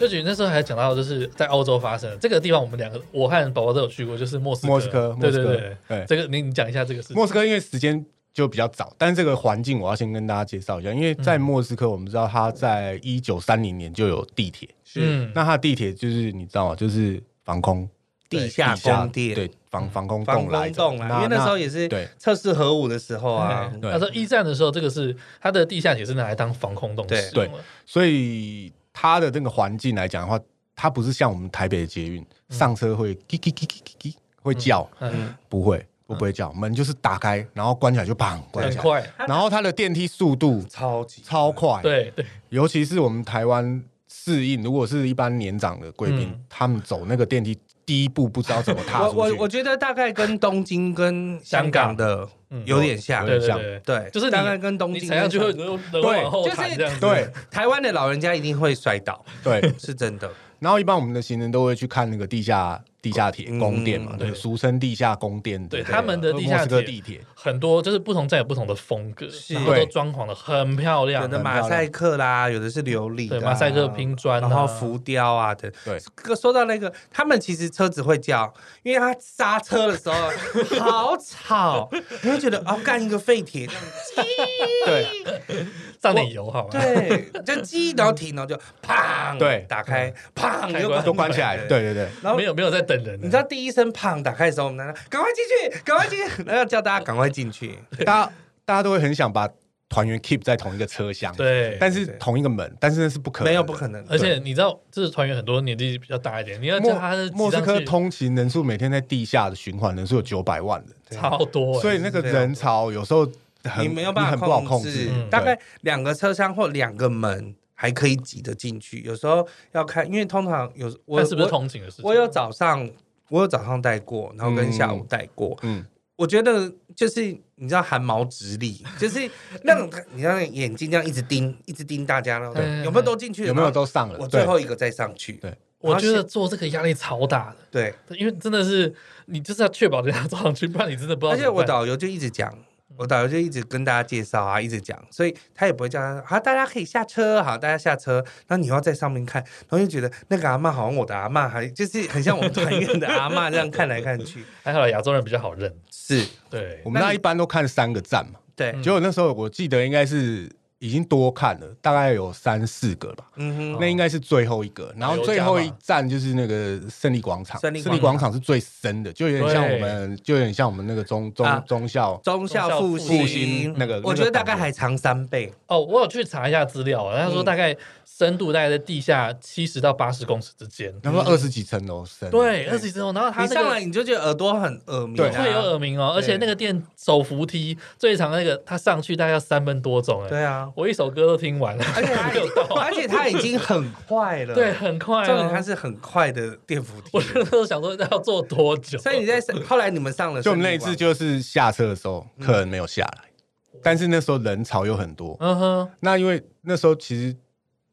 就举那时候还讲到，就是在欧洲发生这个地方，我们两个我和宝宝都有去过，就是莫斯科。莫斯科，对对对对，这个你你讲一下这个事情。莫斯科因为时间就比较早，但是这个环境我要先跟大家介绍一下，因为在莫斯科，我们知道它在一九三零年就有地铁，是那它的地铁就是你知道吗？就是防空地下宫殿，对防防空洞来的，因为那时候也是对测试核武的时候啊。他说一战的时候，这个是它的地下铁是拿来当防空洞使用的，所以。它的那个环境来讲的话，它不是像我们台北的捷运，上车会叽叽叽叽叽叽会叫，嗯不会不不会叫，门就是打开，然后关起来就砰关起来，然后它的电梯速度超级超快，对对，尤其是我们台湾适应，如果是一般年长的贵宾，他们走那个电梯。第一步不知道怎么踏出去。我我我觉得大概跟东京跟香港的有点像，有点像，对，就是大概跟东京，踩上去会对，就是对，[LAUGHS] 台湾的老人家一定会摔倒，对，是真的。然后一般我们的行人都会去看那个地下。地下铁宫殿嘛，对，俗称地下宫殿。对，他们的地下铁很多，就是不同站有不同的风格，然后都装潢的很漂亮，有的马赛克啦，有的是琉璃，对，马赛克拼砖，然后浮雕啊的。对，说到那个，他们其实车子会叫，因为他刹车的时候 [LAUGHS] 好吵，你会觉得哦，干一个废铁。这样，对，上点油好吗？对，就机然后停，然后就砰，对，打开，砰，又都关起来，对对对，然后没有没有在。等人，你知道第一声胖打开的时候，我们来赶快进去，赶快进去，[LAUGHS] 然后叫大家赶快进去。大家大家都会很想把团员 keep 在同一个车厢，对，但是同一个门，但是那是不可能，没有不可能。而且你知道，这是团员很多年纪比较大一点，你要叫他的莫斯科通勤人数每天在地下的循环人数有九百万人，超多，所以那个人潮有时候你没有办法控制，大概两个车厢或两个门。还可以挤得进去，有时候要看，因为通常有我是不是通勤的事情？我有早上，我有早上带过，然后跟下午带过。嗯，我觉得就是你知道汗毛直立，[LAUGHS] 就是那种你让眼睛这样一直盯，一直盯大家，然后有没有都进去？有没有都上了？我最后一个再上去。对，我觉得做这个压力超大的。对，因为真的是你就是要确保人家坐上去，不然你真的不知道。而且我导游就一直讲。我导游就一直跟大家介绍啊，一直讲，所以他也不会叫他好，大家可以下车，好，大家下车。然后你要在上面看，然后就觉得那个阿嬷好像我的阿嬷，还就是很像我们团员的阿嬷这样看来看去。[LAUGHS] 还好亚洲人比较好认，是对。我们那一般都看三个站嘛，对。结果那时候我记得应该是。已经多看了，大概有三四个吧。嗯哼，那应该是最后一个。然后最后一站就是那个胜利广场。胜利广场是最深的，就有点像我们，就有点像我们那个中中中校中校复兴那个。我觉得大概还长三倍。哦，我有去查一下资料，他说大概深度大概在地下七十到八十公尺之间。他说二十几层楼深。对，二十几层楼。然后他上来你就觉得耳朵很耳鸣，对，会有耳鸣哦。而且那个电手扶梯最长那个，他上去大概要三分多钟。哎，对啊。我一首歌都听完了，而且它，[LAUGHS] 而且他已经很快了，对，很快。重点他是很快的电扶梯。我那时候想说要坐多久？所以你在后来你们上了，就我们那一次就是下车的时候，客人没有下来，但是那时候人潮又很多。嗯哼。那因为那时候其实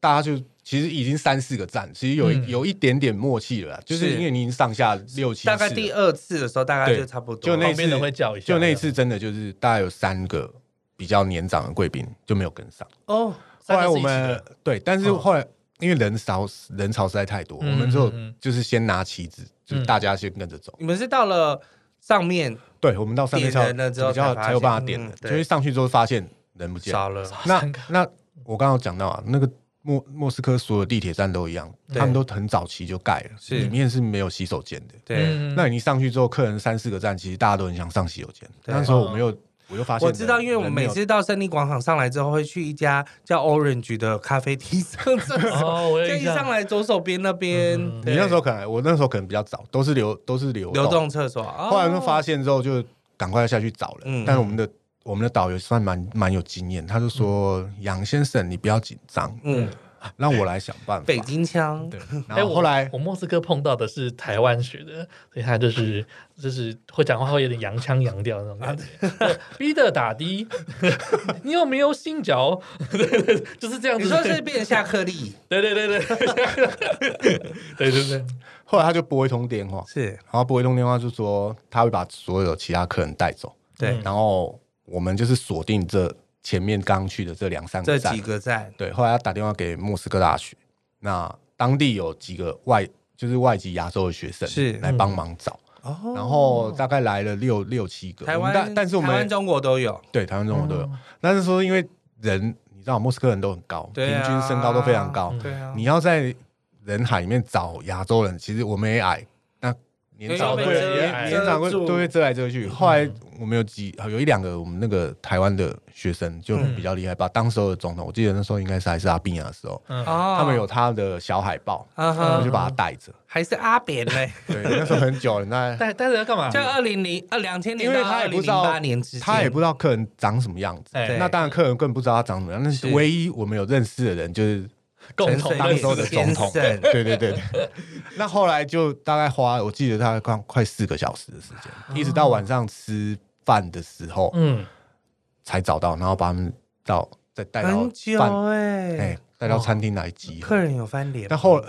大家就其实已经三四个站，其实有有一点点默契了，就是因为你已经上下六七次。大概第二次的时候，大概就差不多。就那次会叫一下，就那次真的就是大概有三个。比较年长的贵宾就没有跟上哦。后来我们对，但是后来因为人少，人潮实在太多，我们就就是先拿旗子，就是大家先跟着走。你们是到了上面？对，我们到上面才比较才有办法点的，就是上去之后发现人不见少了。那那我刚刚讲到啊，那个莫莫斯科所有地铁站都一样，他们都很早期就盖了，里面是没有洗手间的。对，那你上去之后，客人三四个站，其实大家都很想上洗手间。那时候我没有。我就发现，我知道，因为我每次到胜利广场上来之后，会去一家叫 Orange 的咖啡厅上厕所。[LAUGHS] 哦，我一上来左手边那边，你那时候可能，我那时候可能比较早，都是流都是流流动厕所。后来就发现之后，就赶快下去找了。嗯但是我们的我们的导游算蛮蛮有经验，他就说：“杨先生，你不要紧张。”嗯。[LAUGHS] 让我来想办法。北京腔。对。[LAUGHS] 然后后来我莫斯科碰到的是台湾学的，所以他就是就是会讲话会有点洋腔洋调那种感觉。[LAUGHS] 逼的打的，你有没有心脚？对对，就是这样子。你说是变夏克力？对对对对。对对对。后来他就拨一通电话，是，然后拨一通电话就说他会把所有其他客人带走。对。然后我们就是锁定这。前面刚去的这两三个站，这几个站，对，后来他打电话给莫斯科大学，那当地有几个外，就是外籍亚洲的学生是。来帮忙找，嗯、然后大概来了六六七个，台湾，但但是我们台湾中国都有，对，台湾中国都有，嗯、但是说因为人，你知道莫斯科人都很高，啊、平均身高都非常高，对啊，你要在人海里面找亚洲人，其实我们也矮。年长会，年长会都会遮来遮去。后来我们有几有一两个我们那个台湾的学生就比较厉害，把当时候的总统，我记得那时候应该是还是阿扁的时候，他们有他的小海报，我们就把他带着。还是阿扁嘞？[LAUGHS] 对，那时候很久了，那 [LAUGHS] 带带着要干嘛？就二零零二两千年，因为他也不知道他也不知道客人长什么样子，那当然客人更不知道他长什么样。那是唯一我们有认识的人就是。共同当时的总统，对对对，[LAUGHS] 那后来就大概花，我记得大概快快四个小时的时间，一直到晚上吃饭的时候，嗯，才找到，然后把他们到再带到很久哎，带到餐厅来集合。客人有翻脸，但后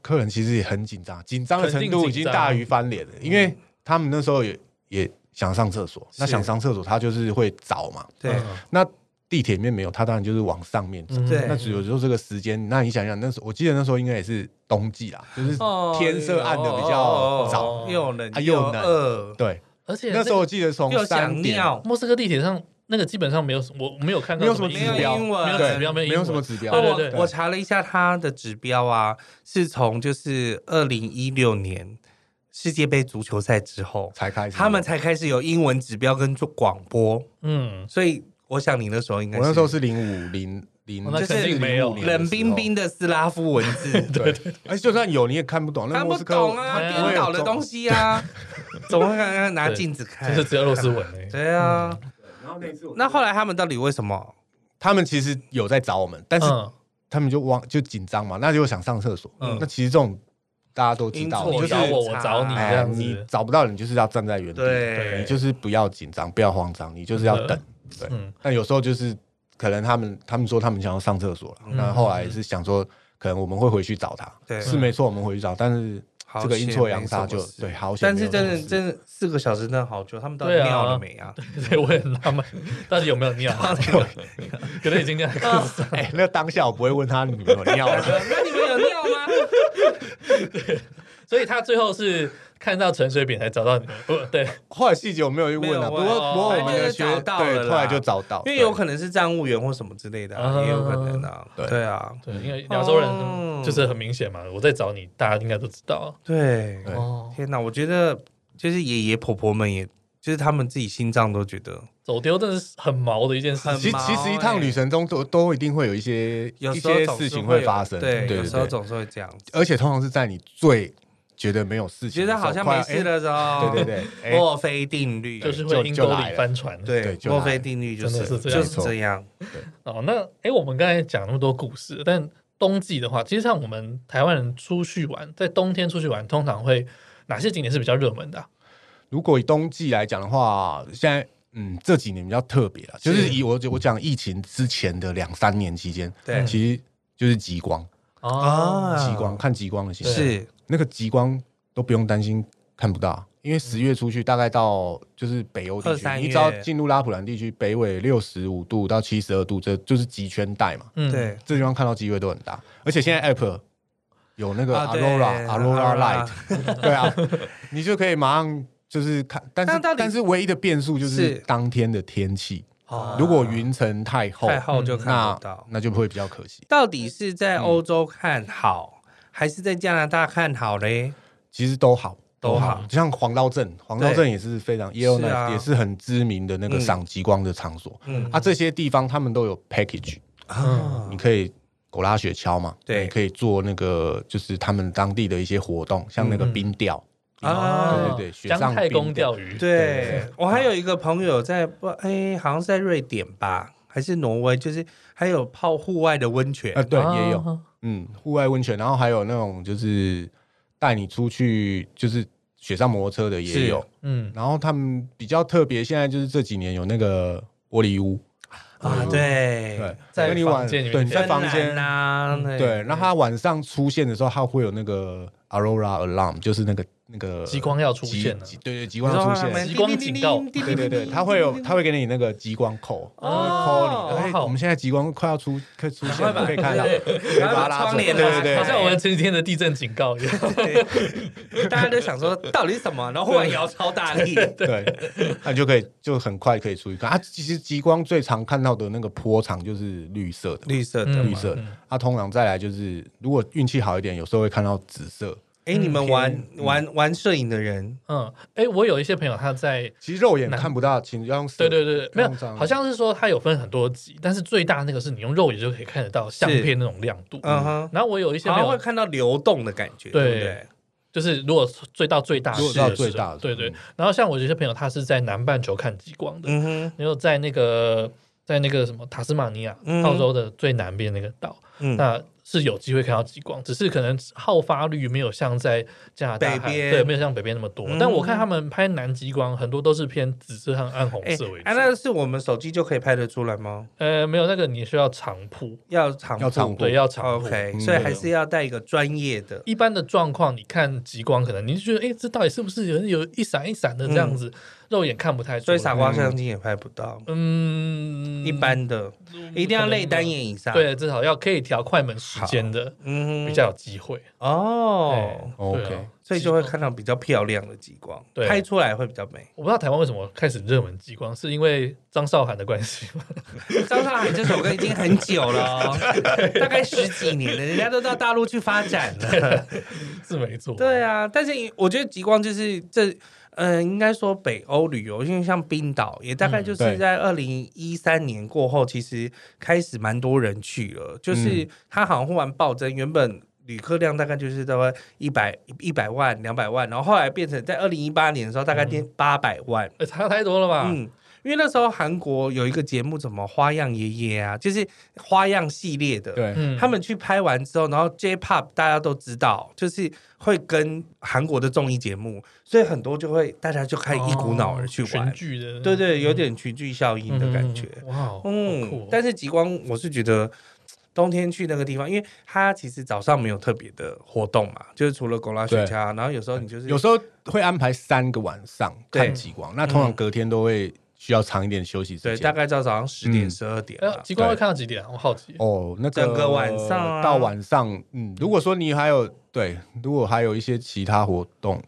客人其实也很紧张，紧张的程度已经大于翻脸了，因为他们那时候也也想上厕所，那想上厕所他就是会找嘛，对，那。地铁里面没有，它当然就是往上面走。对，那只有就这个时间，那你想想，那时候我记得那时候应该也是冬季啦，就是天色暗的比较早，又冷又冷。对，而且那时候我记得从三点，莫斯科地铁上那个基本上没有，我没有看到没有什么指标，没有指标，没有什么指标。我我查了一下它的指标啊，是从就是二零一六年世界杯足球赛之后才开始，他们才开始有英文指标跟做广播。嗯，所以。我想你那时候应该，我那时候是零五零零，就是没有冷冰冰的斯拉夫文字，[LAUGHS] 对对。而且就算有，你也看不懂，看不懂啊，颠倒的东西啊，[LAUGHS] 怎么看？拿镜子看，就是只有俄罗斯文 [LAUGHS] 诶。对啊。然后那次，那后来他们到底为什么？他们其实有在找我们，但是他们就忘就紧张嘛，那就想上厕所。那其实这种大家都知道，你就是我，我找你这样子，你找不到你就是要站在原地，对，你就是不要紧张，不要慌张，你就是要等。对，但有时候就是可能他们他们说他们想要上厕所了，那后来是想说可能我们会回去找他，对，是没错，我们回去找，但是这个阴错阳差就对，好险。但是真的真的四个小时真的好久，他们到底尿了没啊？[LAUGHS] 对，我也纳闷，到底有没有尿？[LAUGHS] 可能已经尿了。[LAUGHS] 哎，那当下我不会问他你有没有尿，那你们有尿吗？对，所以他最后是。看到陈水扁才找到你，不对，后来细节我没有去问啊。不过不过我们的学对，后来就找到，因为有可能是站务员或什么之类的，也有可能啊。对啊，对，因为亚洲人就是很明显嘛，我在找你，大家应该都知道。对，天哪，我觉得就是爷爷婆婆们，也就是他们自己心脏都觉得走丢，真的是很毛的一件事。其其实一趟旅程中都都一定会有一些一些事情会发生，对，有时候总是会这样，而且通常是在你最。觉得没有事情，觉得好像没事的时候，对对对，[LAUGHS] 墨菲定律就是会阴沟里翻船，对，墨菲定律就是就是这样。哦，那哎，我们刚才讲那么多故事，但冬季的话，其实像我们台湾人出去玩，在冬天出去玩，通常会哪些景点是比较热门的？如果以冬季来讲的话，现在嗯这几年比较特别了，就是以我我讲疫情之前的两三年期间，对，其实就是极光。啊，极光看极光的行程是。那个极光都不用担心看不到，因为十月出去大概到就是北欧地区，你只要进入拉普兰地区，北纬六十五度到七十二度，这就是极圈带嘛。嗯，对，这地方看到机会都很大。而且现在 App 有那个 Aurora Aurora Light，对啊，[LAUGHS] 你就可以马上就是看，但是但是唯一的变数就是当天的天气。哦，如果云层太厚，太厚就看不到，那就会比较可惜。到底是在欧洲看好，还是在加拿大看好嘞？其实都好，都好。就像黄刀镇，黄刀镇也是非常，Yellowknife 也是很知名的那个赏极光的场所。嗯，啊，这些地方他们都有 package 啊，你可以狗拉雪橇嘛，对，可以做那个就是他们当地的一些活动，像那个冰钓。啊，对对对，雪上太空钓。鱼。对，我还有一个朋友在不，哎，好像是在瑞典吧，还是挪威，就是还有泡户外的温泉。啊，对，也有，嗯，户外温泉，然后还有那种就是带你出去，就是雪上摩托车的也有，嗯，然后他们比较特别，现在就是这几年有那个玻璃屋。啊，对对，在你晚对，在房间啊，对，然后他晚上出现的时候，他会有那个 Aurora Alarm，就是那个。那个极光要出现了，对对，极光要出现，极光警告，对对对，他会有，他会给你那个极光扣，扣你。我们现在极光快要出，快出现了，可以看到，可以把它拉窗帘，对对对，好像我们前几天的地震警告一样。大家都想说到底是什么，然后忽然摇超大力，[LAUGHS] 对，那你就可以就很快可以出去看。啊，其实极光最常看到的那个波长就是绿色的，绿色的，绿色。它通常再来就是，如果运气好一点，有时候会看到紫色。哎，你们玩玩玩摄影的人，嗯，哎，我有一些朋友他在，其实肉眼看不到，请用对对对，没有，好像是说它有分很多级，但是最大那个是你用肉眼就可以看得到相片那种亮度，嗯哼。然后我有一些朋友会看到流动的感觉，对对，就是如果最到最大，最到最大，对对。然后像我有些朋友他是在南半球看极光的，嗯哼，然后在那个在那个什么塔斯马尼亚，澳洲的最南边那个岛，那。是有机会看到极光，只是可能好发率没有像在加拿大北边，对，没有像北边那么多。嗯、但我看他们拍南极光，很多都是偏紫色和暗红色为主。哎、欸啊，那是我们手机就可以拍得出来吗？呃，没有，那个你需要长曝，要长曝，要长曝，对，要长曝。OK，、嗯、所以还是要带一个专业的。一般的状况，你看极光，可能你就觉得，哎、欸，这到底是不是有有一闪一闪的这样子？嗯肉眼看不太出，所以傻瓜相机也拍不到。嗯，一般的，一定要类单眼以上。对，至少要可以调快门时间的，嗯，比较有机会。哦，OK，所以就会看到比较漂亮的极光，拍出来会比较美。我不知道台湾为什么开始热门极光，是因为张韶涵的关系吗？[LAUGHS] 张韶涵这首歌已经很久了，[LAUGHS] 大概十几年了，人家都到大陆去发展了，[LAUGHS] 是没错。对啊，但是我觉得极光就是这。嗯，应该说北欧旅游，因为像冰岛也大概就是在二零一三年过后，其实开始蛮多人去了。就是它好像忽然暴增，原本旅客量大概就是大概一百一百万、两百万，然后后来变成在二零一八年的时候，大概变八百万，嗯，差太多了吧？嗯。因为那时候韩国有一个节目，怎么花样爷爷啊，就是花样系列的。对，他们去拍完之后，然后 J-Pop 大家都知道，就是会跟韩国的综艺节目，所以很多就会大家就开始一股脑儿去玩。群聚的，对对，有点群聚效应的感觉。哇，嗯，但是极光，我是觉得冬天去那个地方，因为它其实早上没有特别的活动嘛，就是除了狗拉雪橇，然后有时候你就是有时候会安排三个晚上看极光，那通常隔天都会。需要长一点休息时间，对，大概到早上十点、十二点。极光会看到几点？我好奇。哦，那整个晚上到晚上，嗯，如果说你还有对，如果还有一些其他活动，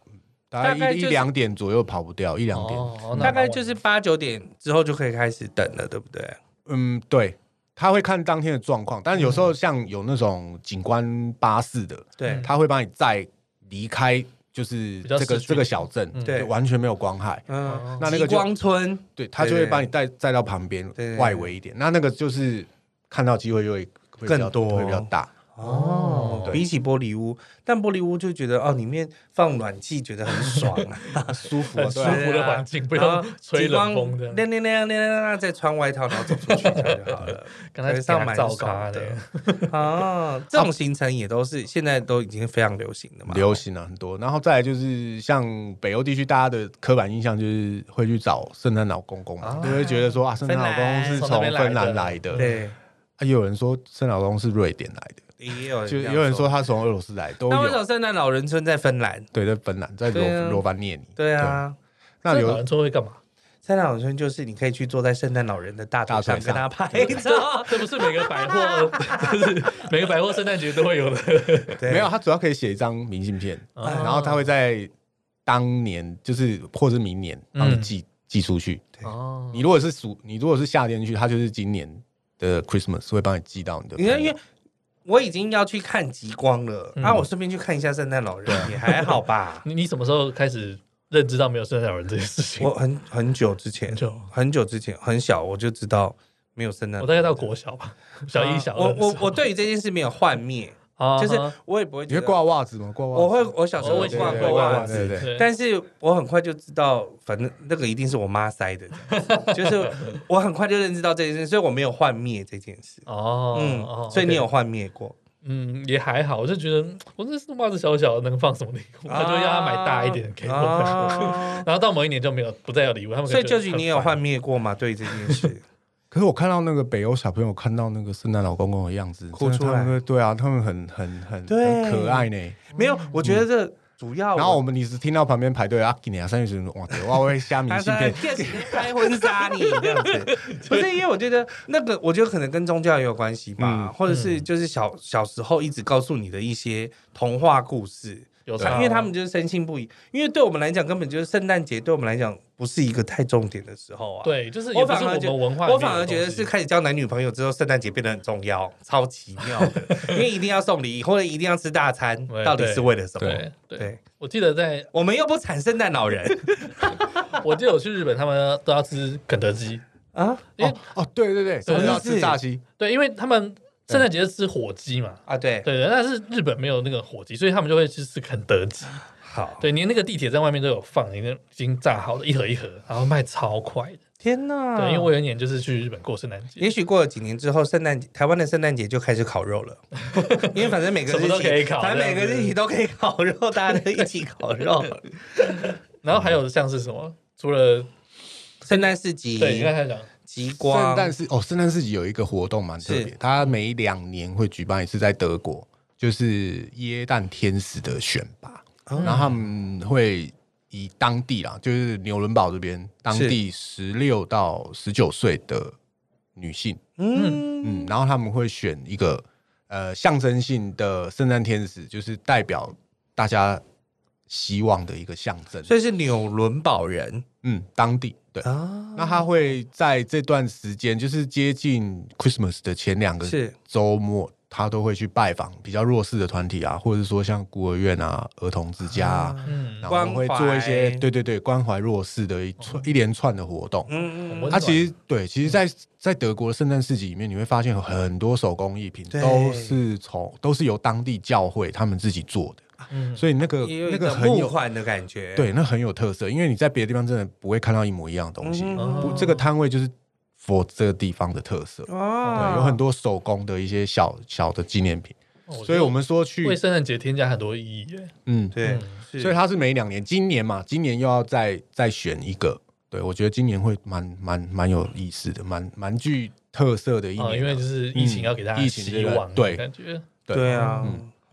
大概一两点左右跑不掉，一两点，大概就是八九点之后就可以开始等了，对不对？嗯，对，他会看当天的状况，但是有时候像有那种景观巴士的，对，他会帮你再离开。就是这个这个小镇，对，完全没有光害。嗯，那那个极光村，对，他就会把你带带到旁边外围一点。那那个就是看到机会就会更多，会比较大。哦，比起玻璃屋，但玻璃屋就觉得哦，里面放暖气觉得很爽啊，[LAUGHS] 舒服，舒服的环境，不要吹冷风的。亮亮亮亮亮亮，再穿外套然后走出去就好了。[LAUGHS] 刚才上蛮爽的啊，[LAUGHS] 这种行程也都是现在都已经非常流行的嘛，流行了很多。然后再来就是像北欧地区，大家的刻板印象就是会去找圣诞老公公嘛，就会觉得说啊，圣诞老公公是从芬兰来的，对。啊，也有人说圣诞老公公是瑞典来的。也有就有人说他从俄罗斯来，都有。那为什么圣诞老人村在芬兰？对，在芬兰，在罗罗凡涅尼。对啊，那老人村会干嘛？圣诞老人村就是你可以去坐在圣诞老人的大腿上跟他拍照。[LAUGHS] 这不是每个百货，[LAUGHS] 就是每个百货圣诞节都会有的。[LAUGHS] 没有，他主要可以写一张明信片，然后他会在当年就是或是明年帮你寄寄出去。哦，你如果是暑，你如果是夏天去，他就是今年的 Christmas 会帮你寄到你的。你看，因为我已经要去看极光了，那、嗯啊、我顺便去看一下圣诞老人，也还好吧？[LAUGHS] 你你什么时候开始认知到没有圣诞老人这件事情？我很很久之前，很久很久之前，很小我就知道没有圣诞。我大概到国小吧，小一小二、啊。我我我对于这件事没有幻灭。啊，就是我也不会，你会挂袜子吗？挂袜子，我会，我小时候会挂过袜子，对对。但是我很快就知道，反正那个一定是我妈塞的，[LAUGHS] 就是我很快就认知到这件事，所以我没有幻灭这件事。哦，嗯，所以你有幻灭过？嗯，也还好，我就觉得我这袜子小小的，能放什么礼物？他就要他买大一点给我。[LAUGHS] 然后到某一年就没有，不再有礼物。他们所以究竟你有幻灭过吗？对这件事？可是我看到那个北欧小朋友看到那个圣诞老公公的样子，哭出来。对啊，他们很很很很可爱呢。没有，我觉得这主要。然后我们你是听到旁边排队啊，给你啊，三月十五哇，哇，我会虾米 [LAUGHS] 芯片，开婚纱你这样子。不是因为我觉得那个，我觉得可能跟宗教也有关系吧，或者是就是小小时候一直告诉你的一些童话故事。有差，因为他们就是深信不疑。因为对我们来讲，根本就是圣诞节，对我们来讲不是一个太重点的时候啊。对，就是我反而觉得，我反而觉得是开始交男女朋友之后，圣诞节变得很重要，超奇妙的。因为一定要送礼，或者一定要吃大餐，到底是为了什么？对对。我记得在我们又不产圣诞老人。[LAUGHS] 我记得我去日本，他们都要吃肯德基啊。哦哦，对对对，都要吃炸鸡。对，因为他们。圣诞节是吃火鸡嘛？啊，对对对，但是日本没有那个火鸡，所以他们就会去吃肯德基。好，对，连那个地铁站外面都有放已经已经炸好的一盒一盒，然后卖超快的。天哪！对，因为我有一年就是去日本过圣诞节，也许过了几年之后，圣诞节台湾的圣诞节就开始烤肉了，[LAUGHS] 因为反正每个日期都可以烤，反正每个日期都可以烤肉，大家都一起烤肉。[LAUGHS] 然后还有像是什么？除了圣诞市集，对，你刚才讲。极光圣诞市哦，圣诞市集有一个活动蛮特别，它每两年会举办一次，在德国就是耶诞天使的选拔，嗯、然后他们会以当地啦，就是纽伦堡这边当地十六到十九岁的女性，嗯。嗯，然后他们会选一个呃象征性的圣诞天使，就是代表大家希望的一个象征，所以是纽伦堡人，嗯，当地。对，那他会在这段时间，就是接近 Christmas 的前两个周末，他都会去拜访比较弱势的团体啊，或者是说像孤儿院啊、儿童之家啊，嗯，然后会做一些对对对关怀弱势的一串一连串的活动。嗯嗯，他其实对，其实，在在德国的圣诞市集里面，你会发现有很多手工艺品都是从都是由当地教会他们自己做的。嗯，所以那个那个很有梦的感觉，对，那很有特色，因为你在别的地方真的不会看到一模一样的东西。不，这个摊位就是 for 这个地方的特色，对，有很多手工的一些小小的纪念品。所以我们说去为圣诞节添加很多意义。嗯，对，所以它是每两年，今年嘛，今年又要再再选一个。对，我觉得今年会蛮蛮蛮有意思的，蛮蛮具特色的一年，因为就是疫情要给大家希望，对，感觉。对。啊。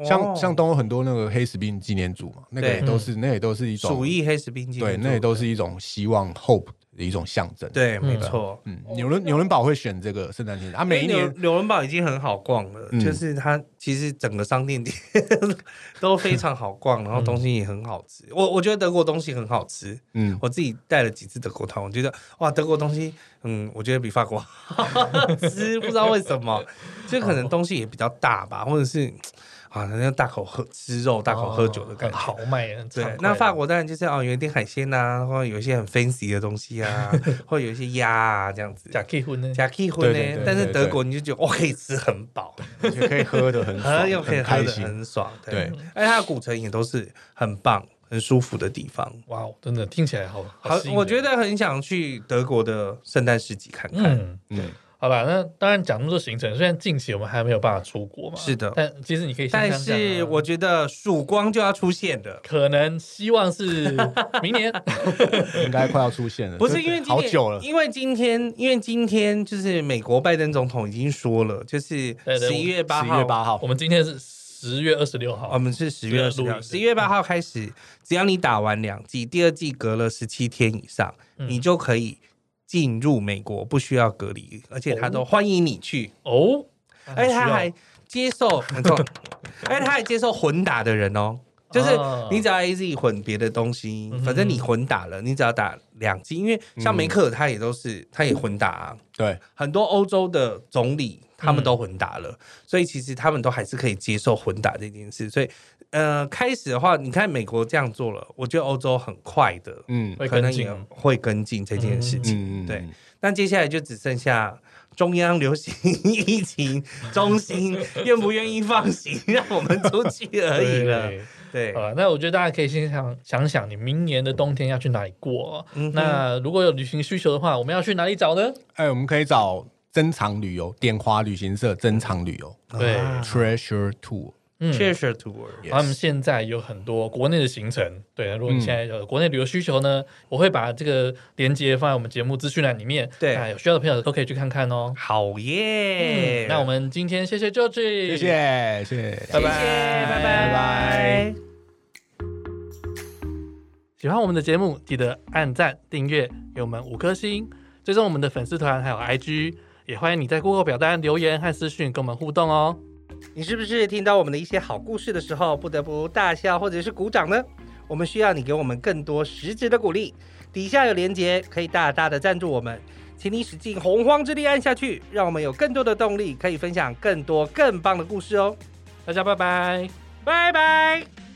像像都有很多那个黑死病纪念组嘛，那个也都是，那也都是一种鼠疫黑死病纪念组，对，那也都是一种希望 hope 的一种象征。对，没错。嗯，纽伦纽伦堡会选这个圣诞节啊，每一年纽伦堡已经很好逛了，就是它其实整个商店店 [LAUGHS] 都非常好逛，然后东西也很好吃。我我觉得德国东西很好吃，嗯，我自己带了几次德国团，我觉得哇，德国东西，嗯，我觉得比法国好吃，不知道为什么，就可能东西也比较大吧，或者是。啊，那大口喝吃肉，大口喝酒的感觉，豪迈啊！对，那法国当然就是哦，有一点海鲜呐，或者有一些很 fancy 的东西啊，[LAUGHS] 或者有一些鸭啊这样子。假 K 婚呢？假 K 婚呢？但是德国你就觉得哇，可以吃很饱，也可以喝的很 [LAUGHS] 爽，又可以喝的很爽。对，而且它的古城也都是很棒、很舒服的地方。哇，真的听起来好好，我觉得很想去德国的圣诞市集看看。嗯。好吧，那当然讲那么多行程，虽然近期我们还没有办法出国嘛，是的，但其实你可以想想，啊，但是我觉得曙光就要出现的，可能希望是明年，[LAUGHS] 应该快要出现了。不是因为今天好久了，因为今天，因为今天就是美国拜登总统已经说了，就是十一月八号，十一月八号，我们今天是十月二十六号，我们是十月二十六号，十一月八号开始，只要你打完两剂，第二剂隔了十七天以上，嗯，你就可以。进入美国不需要隔离，而且他都欢迎你去。哦，而且他还接受，没错，而且他还接受混打的人哦，就是你只要 A Z 混别的东西，哦、反正你混打了，你只要打两剂，因为像梅克尔他也都是，他也混打啊。对，很多欧洲的总理他们都混打了，嗯、所以其实他们都还是可以接受混打这件事。所以，呃，开始的话，你看美国这样做了，我觉得欧洲很快的，嗯，可能也会跟进这件事情。嗯、对，那接下来就只剩下。中央流行疫情中心愿不愿意放行让我们出去而已了。对，呃，那我觉得大家可以先想想想，你明年的冬天要去哪里过？嗯、那如果有旅行需求的话，我们要去哪里找呢？哎，我们可以找珍藏旅游，点花旅行社珍藏旅游，对，Treasure Tour。确实，tour，他们现在有很多国内的行程。对，如果你现在有国内旅游需求呢，我会把这个链接放在我们节目资讯栏里面。对，有需要的朋友都可以去看看哦。好耶！那我们今天谢谢 George，谢谢谢谢，拜拜拜拜拜拜。喜欢我们的节目，记得按赞、订阅，给我们五颗星，追踪我们的粉丝团还有 IG，也欢迎你在 Google 表单留言和私讯跟我们互动哦。你是不是听到我们的一些好故事的时候，不得不大笑或者是鼓掌呢？我们需要你给我们更多实质的鼓励。底下有连结，可以大大的赞助我们，请你使尽洪荒之力按下去，让我们有更多的动力，可以分享更多更棒的故事哦。大家拜拜，拜拜。